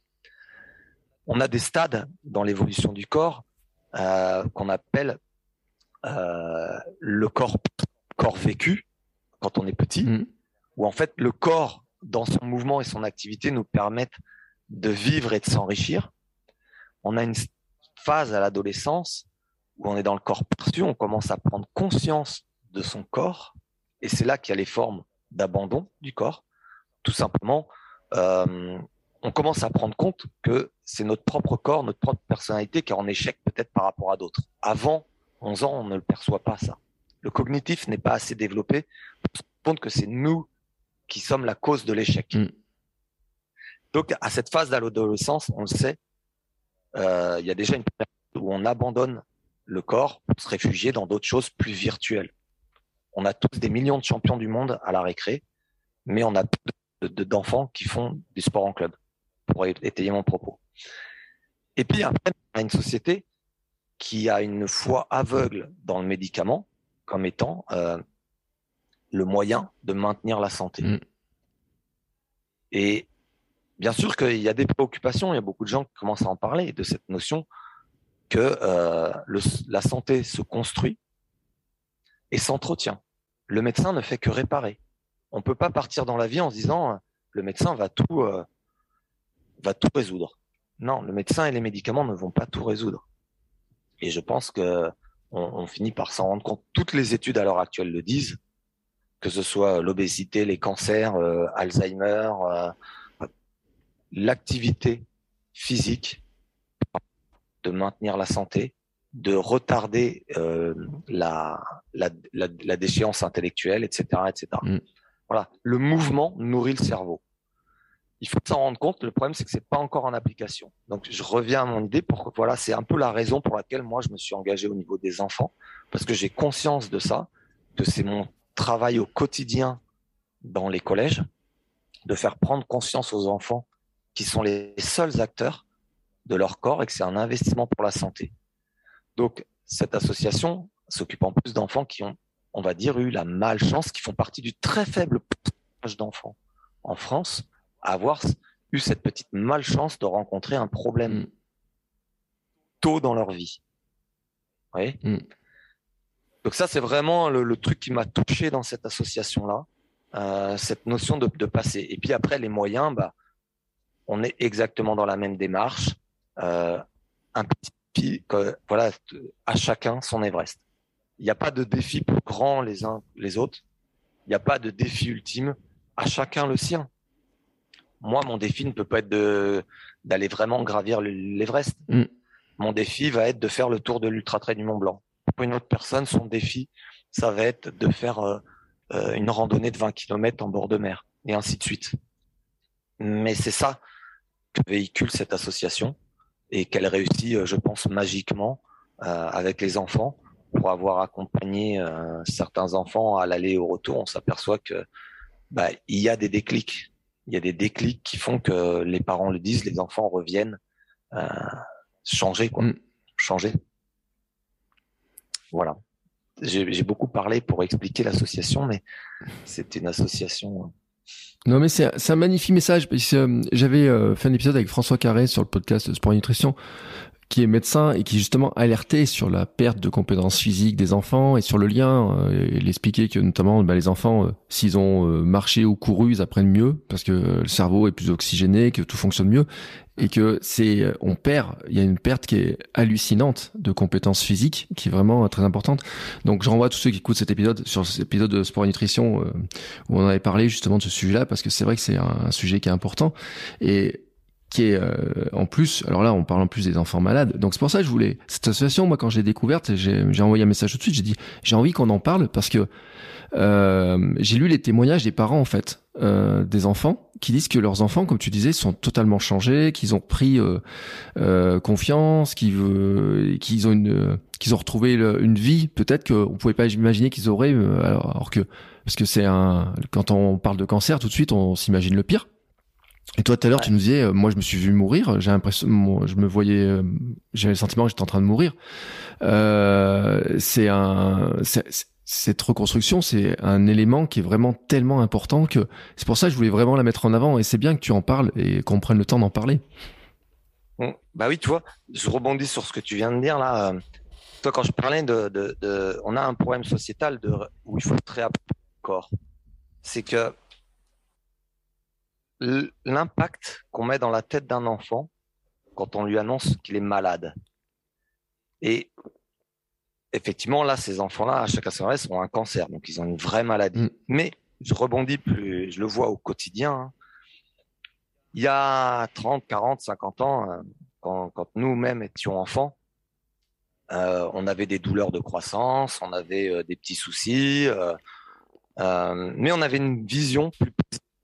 On a des stades dans l'évolution du corps euh, qu'on appelle euh, le corps, corps vécu quand on est petit, mmh. où en fait le corps, dans son mouvement et son activité, nous permettent de vivre et de s'enrichir. On a une phase à l'adolescence où on est dans le corps perçu, on commence à prendre conscience de son corps, et c'est là qu'il y a les formes d'abandon du corps. Tout simplement, euh, on commence à prendre compte que c'est notre propre corps, notre propre personnalité qui est en échec peut-être par rapport à d'autres. Avant 11 ans, on ne le perçoit pas ça. Le cognitif n'est pas assez développé pour se rendre compte que c'est nous qui sommes la cause de l'échec. Mm. Donc à cette phase d'adolescence, on le sait, euh, il y a déjà une période où on abandonne le corps pour se réfugier dans d'autres choses plus virtuelles. On a tous des millions de champions du monde à la récré, mais on a peu d'enfants qui font du sport en club, pour étayer mon propos. Et puis après, on a une société qui a une foi aveugle dans le médicament comme étant euh, le moyen de maintenir la santé. Mm. Et bien sûr qu'il y a des préoccupations, il y a beaucoup de gens qui commencent à en parler de cette notion que euh, la santé se construit et s'entretient. Le médecin ne fait que réparer. On ne peut pas partir dans la vie en se disant le médecin va tout, euh, va tout résoudre. Non, le médecin et les médicaments ne vont pas tout résoudre. Et je pense que on, finit par s'en rendre compte. Toutes les études à l'heure actuelle le disent, que ce soit l'obésité, les cancers, euh, Alzheimer, l'activité physique de maintenir la santé, de retarder euh, la, la, la, déchéance intellectuelle, etc. etc. Mm. Voilà, le mouvement nourrit le cerveau. Il faut s'en rendre compte. Le problème, c'est que c'est pas encore en application. Donc, je reviens à mon idée. Pour voilà, c'est un peu la raison pour laquelle moi je me suis engagé au niveau des enfants, parce que j'ai conscience de ça, que c'est mon travail au quotidien dans les collèges, de faire prendre conscience aux enfants qui sont les seuls acteurs de leur corps et que c'est un investissement pour la santé. Donc, cette association s'occupe en plus d'enfants qui ont, on va dire, eu la malchance, qui font partie du très faible pourcentage d'enfants en France, avoir eu cette petite malchance de rencontrer un problème mm. tôt dans leur vie. Oui. Mm. Donc ça, c'est vraiment le, truc qui m'a touché dans cette association-là, euh, cette notion de, de, passer. Et puis après, les moyens, bah, on est exactement dans la même démarche euh, un petit voilà, à chacun son Everest. Il n'y a pas de défi plus grand les uns les autres. Il n'y a pas de défi ultime. À chacun le sien. Moi, mon défi ne peut pas être de d'aller vraiment gravir l'Everest. Mm. Mon défi va être de faire le tour de l'ultra trail du Mont Blanc. Pour une autre personne, son défi, ça va être de faire euh, euh, une randonnée de 20 km en bord de mer, et ainsi de suite. Mais c'est ça que véhicule cette association et qu'elle réussit, euh, je pense, magiquement euh, avec les enfants. Pour avoir accompagné euh, certains enfants à l'aller et au retour, on s'aperçoit que bah, il y a des déclics. Il y a des déclics qui font que les parents le disent, les enfants reviennent euh, changer, quoi. Mm. Changer. Voilà. J'ai beaucoup parlé pour expliquer l'association, mais c'est une association non, mais c'est un magnifique message. Euh, j'avais euh, fait un épisode avec François Carré sur le podcast Sport et Nutrition qui est médecin et qui justement alertait sur la perte de compétences physiques des enfants et sur le lien. Euh, il expliquait que notamment bah, les enfants, euh, s'ils ont euh, marché ou couru, ils apprennent mieux parce que le cerveau est plus oxygéné, que tout fonctionne mieux et que c'est on perd. Il y a une perte qui est hallucinante de compétences physiques, qui est vraiment très importante. Donc je renvoie tous ceux qui écoutent cet épisode sur cet épisode de sport et nutrition où on avait parlé justement de ce sujet-là parce que c'est vrai que c'est un, un sujet qui est important et qui est euh, en plus, alors là on parle en plus des enfants malades, donc c'est pour ça que je voulais cette association. Moi quand je l'ai découverte, j'ai envoyé un message tout de suite. J'ai dit j'ai envie qu'on en parle parce que euh, j'ai lu les témoignages des parents en fait euh, des enfants qui disent que leurs enfants, comme tu disais, sont totalement changés, qu'ils ont pris confiance, qu'ils ont une retrouvé une vie peut-être qu'on pouvait pas imaginer qu'ils auraient alors, que parce que c'est un quand on parle de cancer tout de suite on s'imagine le pire et toi, tout à l'heure, tu nous disais, moi, je me suis vu mourir. J'ai l'impression, je me voyais, j'avais le sentiment que j'étais en train de mourir. Euh, c'est un, cette reconstruction, c'est un élément qui est vraiment tellement important que c'est pour ça que je voulais vraiment la mettre en avant et c'est bien que tu en parles et qu'on prenne le temps d'en parler. bah oui, tu vois, je rebondis sur ce que tu viens de dire là. Toi, quand je parlais de, de, de on a un problème sociétal de, où il faut être très corps, c'est que l'impact qu'on met dans la tête d'un enfant quand on lui annonce qu'il est malade. Et effectivement, là, ces enfants-là, à chaque instant, ont un cancer, donc ils ont une vraie maladie. Mm. Mais je rebondis plus, je le vois au quotidien. Hein. Il y a 30, 40, 50 ans, euh, quand, nous-mêmes étions enfants, euh, on avait des douleurs de croissance, on avait euh, des petits soucis, mais on avait une vision plus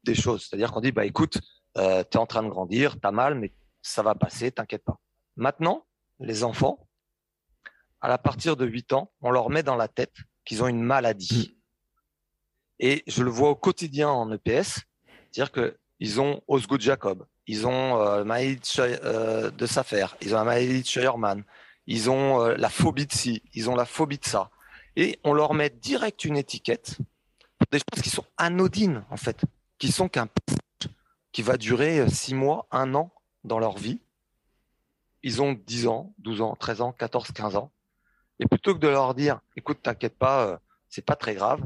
des choses. C'est-à-dire qu'on dit, bah écoute, tu es en train de grandir, tu as mal, mais ça va passer, t'inquiète pas. Maintenant, les enfants, à la partir de 8 ans, on leur met dans la tête qu'ils ont une maladie. Mm. Et je le vois au quotidien en EPS, c'est-à-dire qu'ils ont Osgood Jacob, ils ont euh, euh, de Safer, ils ont la maladie de Scheuermann, ils ont euh, la phobie de ci, ils ont la phobie de ça. Et on leur met direct une étiquette pour des choses qui sont anodines, en fait, qui sont qu'un qui va durer 6 mois, 1 an dans leur vie. Ils ont 10 ans, 12 ans, 13 ans, 14, 15 ans. Et plutôt que de leur dire, écoute, t'inquiète pas, euh, c'est pas très grave,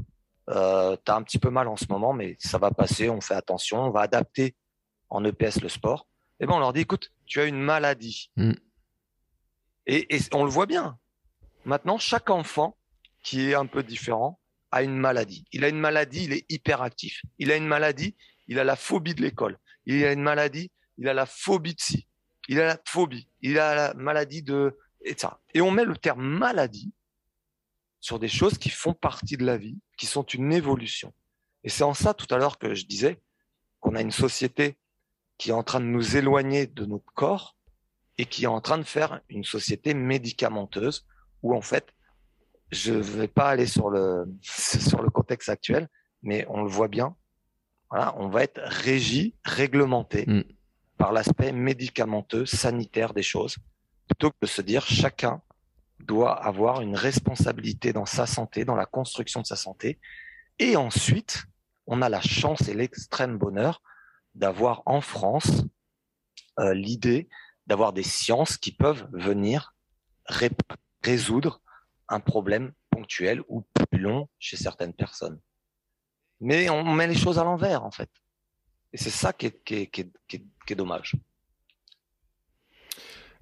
euh, tu as un petit peu mal en ce moment, mais ça va passer, on fait attention, on va adapter en EPS le sport. Et eh ben on leur dit, écoute, tu as une maladie. Mm. Et, et on le voit bien. Maintenant, chaque enfant qui est un peu différent a une maladie. Il a une maladie, il est hyperactif. Il a une maladie, il a la phobie de l'école. Il a une maladie, il a la phobie de ci. Il a la phobie. Il a la maladie de et, on met le terme maladie sur des choses qui font partie de la vie, qui sont une évolution. Et c'est en ça tout à l'heure que je disais qu'on a une société qui est en train de nous éloigner de notre corps et qui est en train de faire une société médicamenteuse où en fait, je ne vais pas aller sur le, sur le contexte actuel, mais on le voit bien. Voilà, on va être régi, réglementé mm. par l'aspect médicamenteux, sanitaire des choses plutôt que de se dire chacun doit avoir une responsabilité dans sa santé, dans la construction de sa santé. Et ensuite, on a la chance et l'extrême bonheur d'avoir en France euh, l'idée d'avoir des sciences qui peuvent venir résoudre un problème ponctuel ou plus long chez certaines personnes. Mais on met les choses à l'envers, en fait. Et c'est ça qui est, qui est, qui est dommage.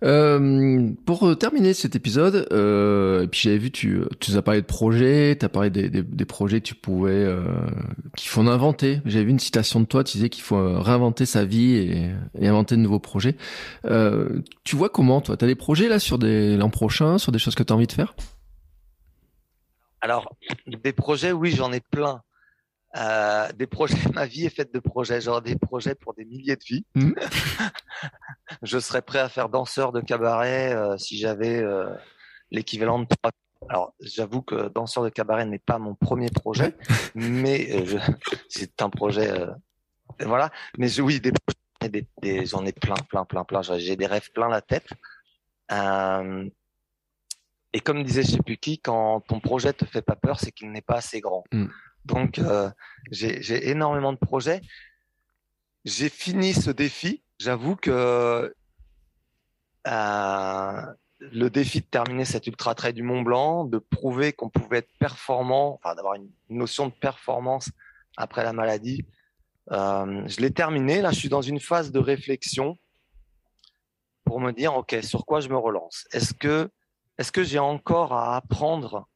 Euh, pour euh, terminer cet épisode, euh, et puis j'avais vu, tu, tu as parlé de projets, tu as parlé des, des, des, projets que tu pouvais, euh, qu'il faut inventer. J'avais vu une citation de toi, tu disais qu'il faut euh, réinventer sa vie et, et inventer de nouveaux projets. Euh, tu vois comment, toi? Tu as des projets là sur l'an prochain, sur des choses que tu as envie de faire? Alors, des projets, oui, j'en ai plein. Euh, des projets, ma vie est faite de projets, genre des projets pour des milliers de vies. Mmh. je serais prêt à faire danseur de cabaret euh, si j'avais euh, l'équivalent de Alors, j'avoue que danseur de cabaret n'est pas mon premier projet, mais c'est un projet. voilà. Mais oui, des, des, j'en ai plein, plein, plein, plein. J'ai des rêves plein la tête. Et comme disait je sais plus qui, quand ton projet te fait pas peur, c'est qu'il n'est pas assez grand. Mmh. Donc, euh, j'ai énormément de projets. J'ai fini ce défi. J'avoue que euh, le défi de terminer cet ultra trail du Mont Blanc, de prouver qu'on pouvait être performant, enfin d'avoir une notion de performance après la maladie, euh, je l'ai terminé. Là, je suis dans une phase de réflexion pour me dire, ok, sur quoi je me relance? Est-ce que, est-ce que j'ai encore à apprendre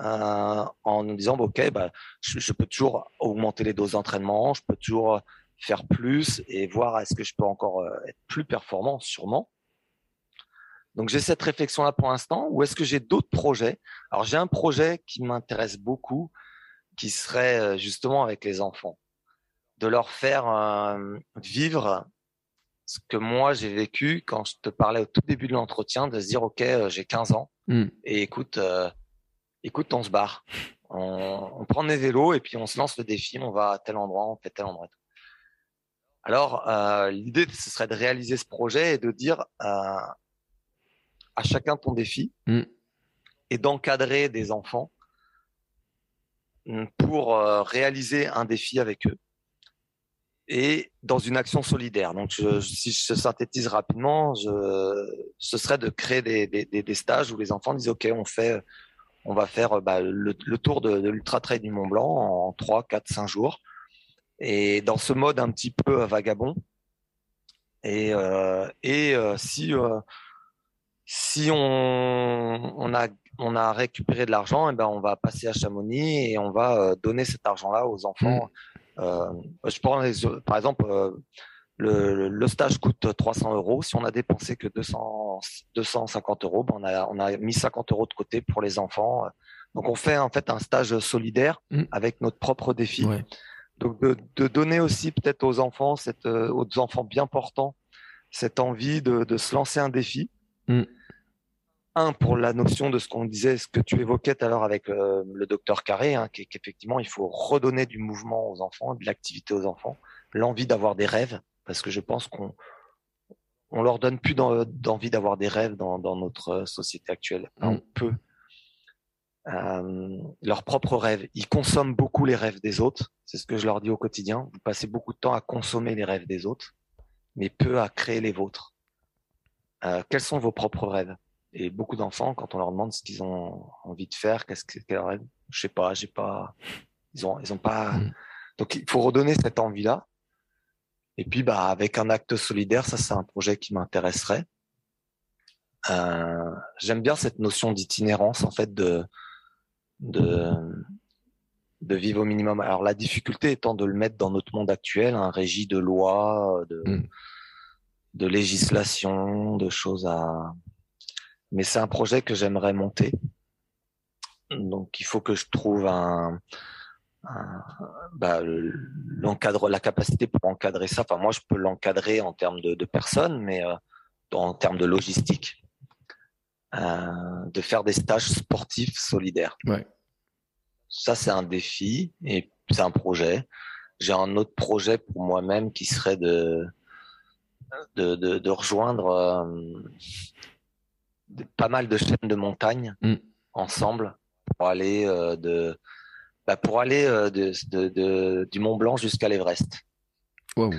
euh, en nous disant, OK, bah, je, peux toujours augmenter les doses d'entraînement, je peux toujours faire plus et voir est-ce que je peux encore euh, être plus performant, sûrement. Donc j'ai cette réflexion-là pour l'instant, ou est-ce que j'ai d'autres projets? Alors j'ai un projet qui m'intéresse beaucoup, qui serait euh, justement avec les enfants. de leur faire vivre ce que moi j'ai vécu quand je te parlais au tout début de l'entretien, de se dire ok, j'ai 15 ans mmh. et écoute, écoute, on se barre, on, on, prend des vélos et puis on se lance le défi, on va à tel endroit, on fait tel endroit. Alors, euh, l'idée, ce serait de réaliser ce projet et de dire euh, à chacun ton défi mm. et d'encadrer des enfants mm, pour euh, réaliser un défi avec eux et dans une action solidaire. Donc, je, si je synthétise rapidement, ce serait de créer des, des, stages où les enfants disent OK, on fait, on va faire bah, le, tour de, l'ultra trail du Mont Blanc en 3, 4, 5 jours et dans ce mode un petit peu vagabond. Et, euh, et euh, si euh, si on, on a on a récupéré de l'argent, et eh ben on va passer à Chamonix et on va donner cet argent-là aux enfants. Mmh. Je prends par exemple le, le, stage coûte 300 euros. Si on a dépensé que 200, 250 euros, ben on, a, on a mis 50 euros de côté pour les enfants. Donc on fait en fait un stage solidaire mmh. avec notre propre défi. Ouais. Donc de, de donner aussi peut-être aux enfants, cette, euh, aux enfants bien portants, cette envie de, de se lancer un défi. Mm. Un pour la notion de ce qu'on disait, ce que tu évoquais tout à l'heure avec euh, le docteur Carré, hein, qu'effectivement il faut redonner du mouvement aux enfants, de l'activité aux enfants, l'envie d'avoir des rêves, parce que je pense qu'on on leur donne plus d'envie d'avoir des rêves dans, dans notre société actuelle. Mm. On peut euh, leurs propres rêves. Ils consomment beaucoup les rêves des autres. C'est ce que je leur dis au quotidien. Vous passez beaucoup de temps à consommer les rêves des autres, mais peu à créer les vôtres. Euh, quels sont vos propres rêves? Et beaucoup d'enfants, quand on leur demande ce qu'ils ont envie de faire, qu'est-ce que quel rêve Je sais pas, j'ai pas. Ils ont, ils ont pas. Mm. Donc il faut redonner cette envie-là. Et puis bah avec un acte solidaire, ça c'est un projet qui m'intéresserait. Euh, J'aime bien cette notion d'itinérance en fait de de, de vivre au minimum. Alors la difficulté étant de le mettre dans notre monde actuel, un régi de lois, de, mm. de législation, de choses à. Mais c'est un projet que j'aimerais monter. Donc il faut que je trouve un, bah, l'encadre, la capacité pour encadrer ça. Enfin moi je peux l'encadrer en termes de, de personnes, mais euh, en termes de logistique. Euh, de faire des stages sportifs solidaires. Ouais. Ça, c'est un défi et c'est un projet. J'ai un autre projet pour moi-même qui serait de, de, de, de rejoindre euh, pas mal de chaînes de montagne mm. ensemble pour aller euh, de bah, pour aller de, de, du Mont Blanc jusqu'à l'Everest. Wow.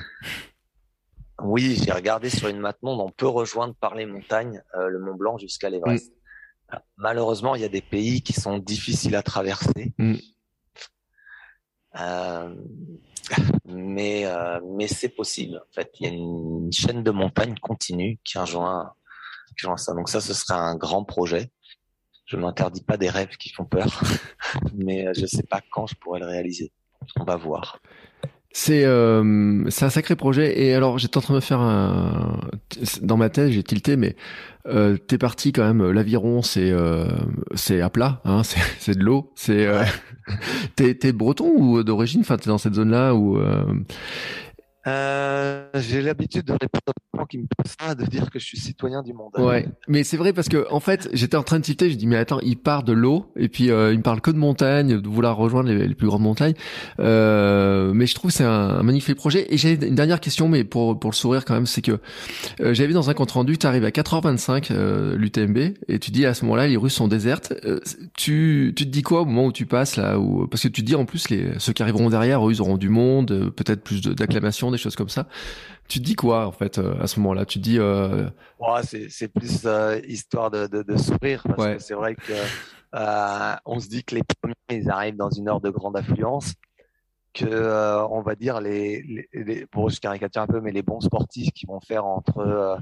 Oui, j'ai regardé sur une map monde, on peut rejoindre par les montagnes euh, le Mont Blanc jusqu'à l'Everest. Mm. Malheureusement, il y a des pays qui sont difficiles à traverser. Mm. Euh, mais euh, mais c'est possible. En fait, il y a une, chaîne de montagnes continue qui rejoint, ça. Donc ça, ce sera un grand projet. Je m'interdis pas des rêves qui font peur, mais je sais pas quand je pourrai le réaliser. On va voir. C'est euh, c'est un sacré projet et alors j'étais en train de me faire un dans ma tête j'ai tilté mais euh, t'es parti quand même l'aviron c'est euh, c'est à plat hein c'est c'est de l'eau c'est euh, t'es t'es breton ou d'origine? Enfin t'es dans cette zone là ou euh, j'ai l'habitude de répondre aux gens qui me posent ça, de dire que je suis citoyen du monde. Ouais, mais c'est vrai parce que en fait, j'étais en train de citer, je dis mais attends, il part de l'eau et puis euh, il me parle que de montagne, de vouloir rejoindre les, plus grandes montagnes. Euh, mais je trouve c'est un, magnifique projet. Et j'ai une dernière question, mais pour pour le sourire quand même, c'est que euh, j'avais vu dans un compte rendu, tu arrives à 4h25 euh, l'UTMB et tu dis à ce moment-là les rues sont désertes. Tu tu te dis quoi au moment où tu passes là, ou parce que tu te dis en plus les ceux qui arriveront derrière, eux, ils auront du monde, peut-être plus d'acclamation des choses comme ça. Tu te dis quoi en fait euh, à ce moment-là? Tu te dis euh... ouais, c'est plus euh, histoire de, de, de, sourire parce que c'est vrai que euh, on se dit que les premiers ils arrivent dans une heure de grande affluence que on va dire les, les, les, bon je caricature un peu mais les bons sportifs qui vont faire entre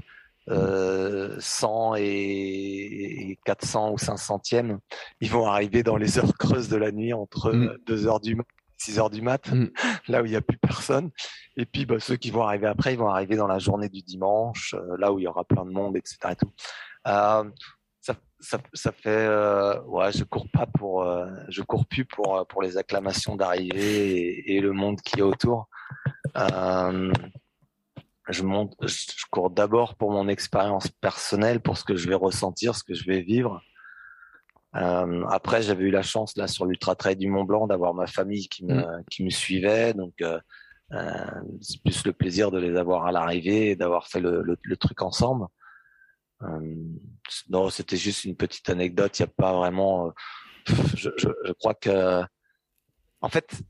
euh, 100 et 400 ou 500e, ils vont arriver dans les heures creuses de la nuit entre 2 mm. heures du matin 6 heures du mat, mm. là où il n'y a plus personne. Et puis bah, ceux qui vont arriver après, ils vont arriver dans la journée du dimanche, euh, là où il y aura plein de monde, etc. Et tout. Euh, ça, ça, ça, fait euh, ouais je cours pas pour je cours plus pour pour les acclamations d'arrivée et, le monde qui est autour je monte je, cours d'abord pour mon expérience personnelle pour ce que je vais ressentir ce que je vais vivre euh, après j'avais eu la chance là sur l'ultra trail du Mont Blanc d'avoir ma famille qui me mm. qui me suivait donc euh, c'est plus le plaisir de les avoir à l'arrivée et d'avoir fait le, le, le truc ensemble euh, non, c'était juste une petite anecdote. Il n'y a pas vraiment. Euh, je, je, je, crois que, en fait,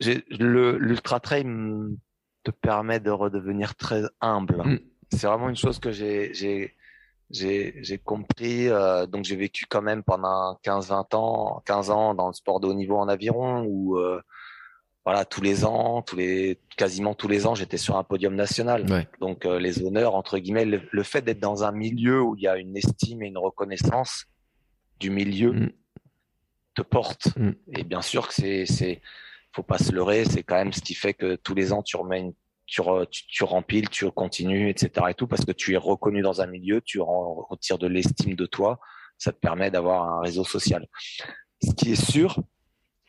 l'ultra trail te permet de redevenir très humble. Mm. C'est vraiment une chose que j'ai j'ai compris. Euh, donc j'ai vécu quand même pendant 15-20 ans, 15 ans dans le sport de haut niveau en aviron où euh, voilà, tous les ans, tous les, quasiment tous les ans, j'étais sur un podium national. Donc euh, les honneurs entre guillemets, le, fait d'être dans un milieu où il y a une estime et une reconnaissance du milieu mm. te porte. Mm. Et bien sûr que c'est, c'est, faut pas se leurrer, c'est quand même ce qui fait que tous les ans tu remets une, tu, tu, tu rempiles, tu continues, etc. et tout, parce que tu es reconnu dans un milieu, tu retires de l'estime de toi, ça te permet d'avoir un réseau social. Ce qui est sûr,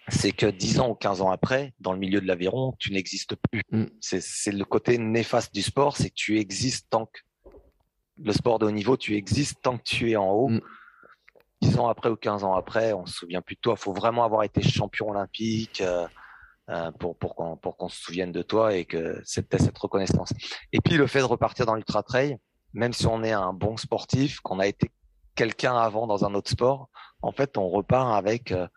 c'est que 10 ans ou 15 ans après, dans le milieu de l'aviron, tu n'existes plus. Mm. C'est le côté néfaste du sport, c'est que tu existes tant que le sport de haut niveau, tu existes tant que tu es en haut. 10 mm. ans après ou 15 ans après, on se souvient plus de toi. Il faut vraiment avoir été champion olympique euh, pour, pour qu'on pour qu'on se souvienne de toi et que c'était cette reconnaissance. Et puis le fait de repartir dans l'ultra trail, même si on est un bon sportif, qu'on a été quelqu'un avant dans un autre sport, en fait, on repart avec euh,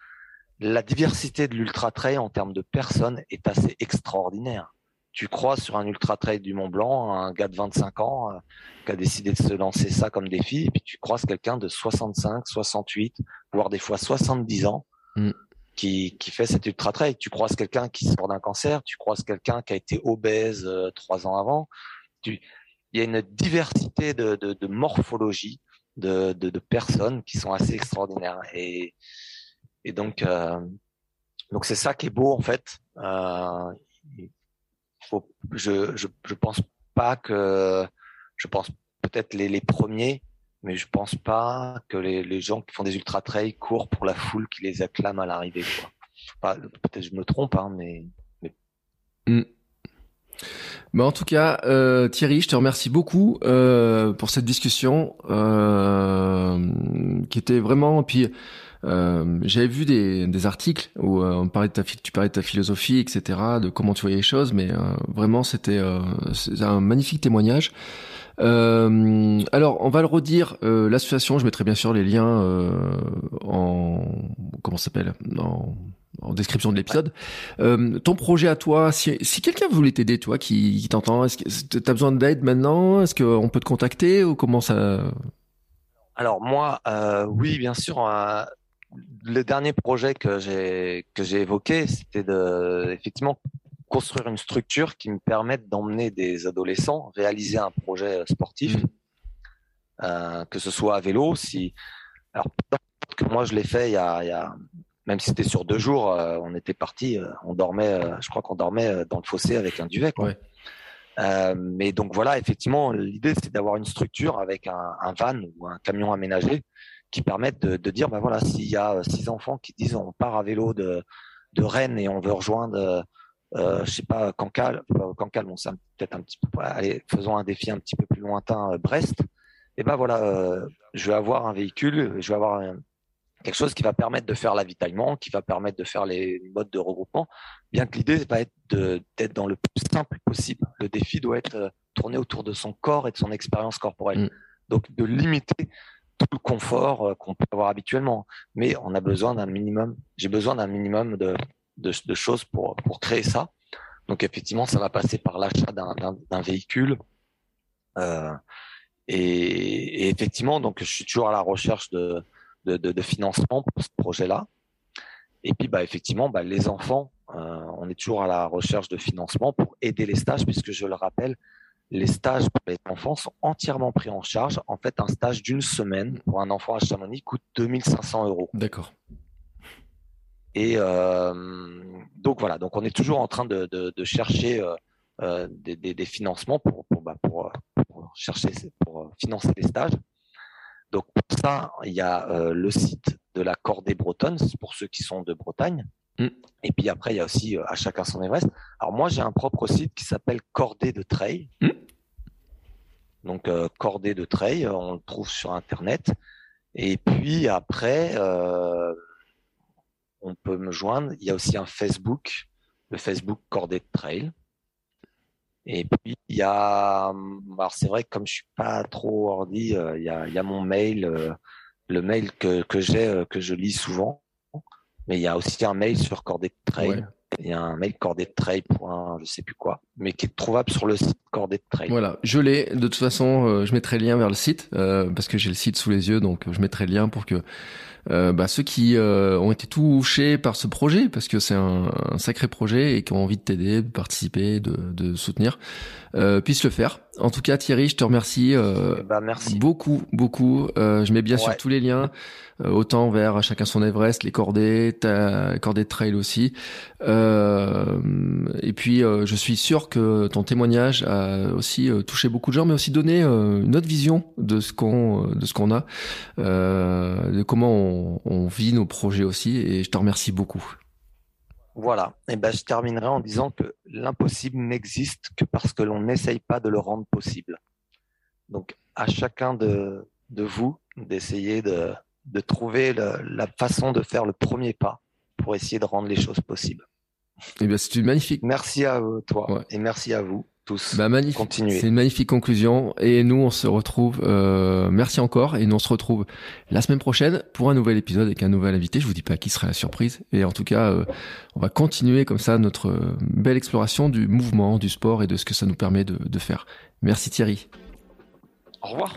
la diversité de l'ultra trail en termes de personnes est assez extraordinaire. Tu crois sur un ultra trail du Mont Blanc, un gars de 25 ans euh, qui a décidé de se lancer ça comme défi, et puis tu croises quelqu'un de 65, 68, voire des fois 70 ans mm. Qui, fait cet ultra trail. Tu croises quelqu'un qui sort d'un cancer, tu croises quelqu'un qui a été obèse euh, trois ans avant. Il y a une diversité de, de, de morphologie de, personnes qui sont assez extraordinaires. Et euh, donc c'est ça qui est beau en fait. Euh, je, je, pense pas que, je pense peut-être les premiers, mais je pense pas que les, gens qui font des ultra trails courent pour la foule qui les acclame à l'arrivée. peut-être je me trompe, hein, mais. mais... Mm. Bah en tout cas, euh, Thierry, je te remercie beaucoup euh, pour cette discussion euh, qui était vraiment. Puis j'avais vu des, articles où on parlait tu parlais de ta philosophie, etc., de comment tu voyais les choses, mais vraiment c'était un magnifique témoignage. Alors, on va le redire. L'association, je mettrai bien sûr les liens en comment s'appelle en, en, description de l'épisode. ton projet à toi, si, si quelqu'un voulait t'aider, toi, qui, qui t'entend, est-ce que tu as besoin d'aide maintenant? Est-ce qu'on peut te contacter ou comment ça? Alors moi, euh, oui, bien sûr le dernier projet que j'ai que j'ai évoqué, c'était de effectivement construire une structure qui me permette d'emmener des adolescents réaliser un projet sportif, mmh. euh, que ce soit à vélo. Si alors que moi je l'ai fait il y a, il y a même si c'était sur deux jours, euh, on était parti, euh, on dormait, euh, je crois qu'on dormait dans le fossé avec un duvet. Quoi. Ouais. mais donc voilà, effectivement, l'idée c'est d'avoir une structure avec un, un, van ou un camion aménagé qui permettent de, de dire, bah voilà, s'il y a euh, six enfants qui disent on part à vélo de, de Rennes et on veut rejoindre, euh, je sais pas, Cancale, Cancale, bon, c'est peut-être un petit peu, allez, faisons un défi un petit peu plus lointain, euh, Brest. Et ben voilà, euh, je vais avoir un véhicule, je vais avoir quelque chose qui va permettre de faire l'avitaillement, qui va permettre de faire les modes de regroupement, bien que l'idée va être d'être dans le plus simple possible. Le défi doit être tourné autour de son corps et de son expérience corporelle. Mm. Donc de limiter tout le confort euh, qu'on peut avoir habituellement. Mais on a besoin d'un minimum, j'ai besoin d'un minimum de, de, choses pour, pour créer ça. Donc effectivement, ça va passer par l'achat d'un véhicule. Euh, et, effectivement, donc je suis toujours à la recherche de, de, de, de financement pour ce projet-là. Et puis, bah, effectivement, bah, les enfants, euh, on est toujours à la recherche de financement pour aider les stages, puisque je le rappelle, les stages pour les enfants sont entièrement pris en charge. En fait, un stage d'une semaine pour un enfant à Chamonix coûte 2500 euros. D'accord. Et euh, donc voilà, donc on est toujours en train de, de, de chercher euh, euh des, des, des, financements pour, pour, bah, pour, pour, chercher pour financer les stages. Donc pour ça, il y a euh, le site de la Cordée Bretonne, pour ceux qui sont de Bretagne. Mm. Et puis après, il y a aussi à chacun son Everest. Alors moi, j'ai un propre site qui s'appelle Cordée de Trail. Mm. Donc Cordée de Trail, on le trouve sur Internet. Et puis après, on peut me joindre. Il y a aussi un Facebook, le Facebook Cordée de Trail. Et puis il y a, alors c'est vrai que comme je suis pas trop ordi, euh, il y a, il y a mon mail, euh, le mail que, que j'ai, euh, que je lis souvent. Mais il y a aussi un mail sur Cordée de Trail. Il y a un mail cordée de trail point je sais plus quoi, mais qui est trouvable sur le site cordée de trail. Voilà, je l'ai. De toute façon, je mettrai le lien vers le site parce que j'ai le site sous les yeux, donc je mettrai le lien pour que euh, bah, ceux qui euh, ont été touchés par ce projet, parce que c'est un, sacré projet et qui ont envie de t'aider, de participer, de, de soutenir, euh, puissent le faire. En tout cas, Thierry, je te remercie, euh, bah, merci. beaucoup, beaucoup. Euh, je mets bien sûr tous les liens, euh, autant vers chacun son Everest, les cordées, ta cordée de trail aussi. et puis, je suis sûr que ton témoignage a aussi touché beaucoup de gens, mais aussi donné une autre vision de ce qu'on de ce qu'on a, de comment on, on vit nos projets aussi. Et je te remercie beaucoup. Voilà. Et ben, je terminerai en disant que l'impossible n'existe que parce que l'on n'essaye pas de le rendre possible. Donc, à chacun de, de vous d'essayer de, de trouver la façon de faire le premier pas pour essayer de rendre les choses possibles. Eh bien, c'est une magnifique. Merci à toi et merci à vous tous. Bah, magnifique. C'est une magnifique conclusion. Et nous, on se retrouve. Euh, merci encore. Et nous, on se retrouve la semaine prochaine pour un nouvel épisode avec un nouvel invité. Je vous dis pas qui sera la surprise. Et en tout cas, euh, on va continuer comme ça notre euh, belle exploration du mouvement, du sport et de ce que ça nous permet de, de faire. Merci Thierry. Au revoir.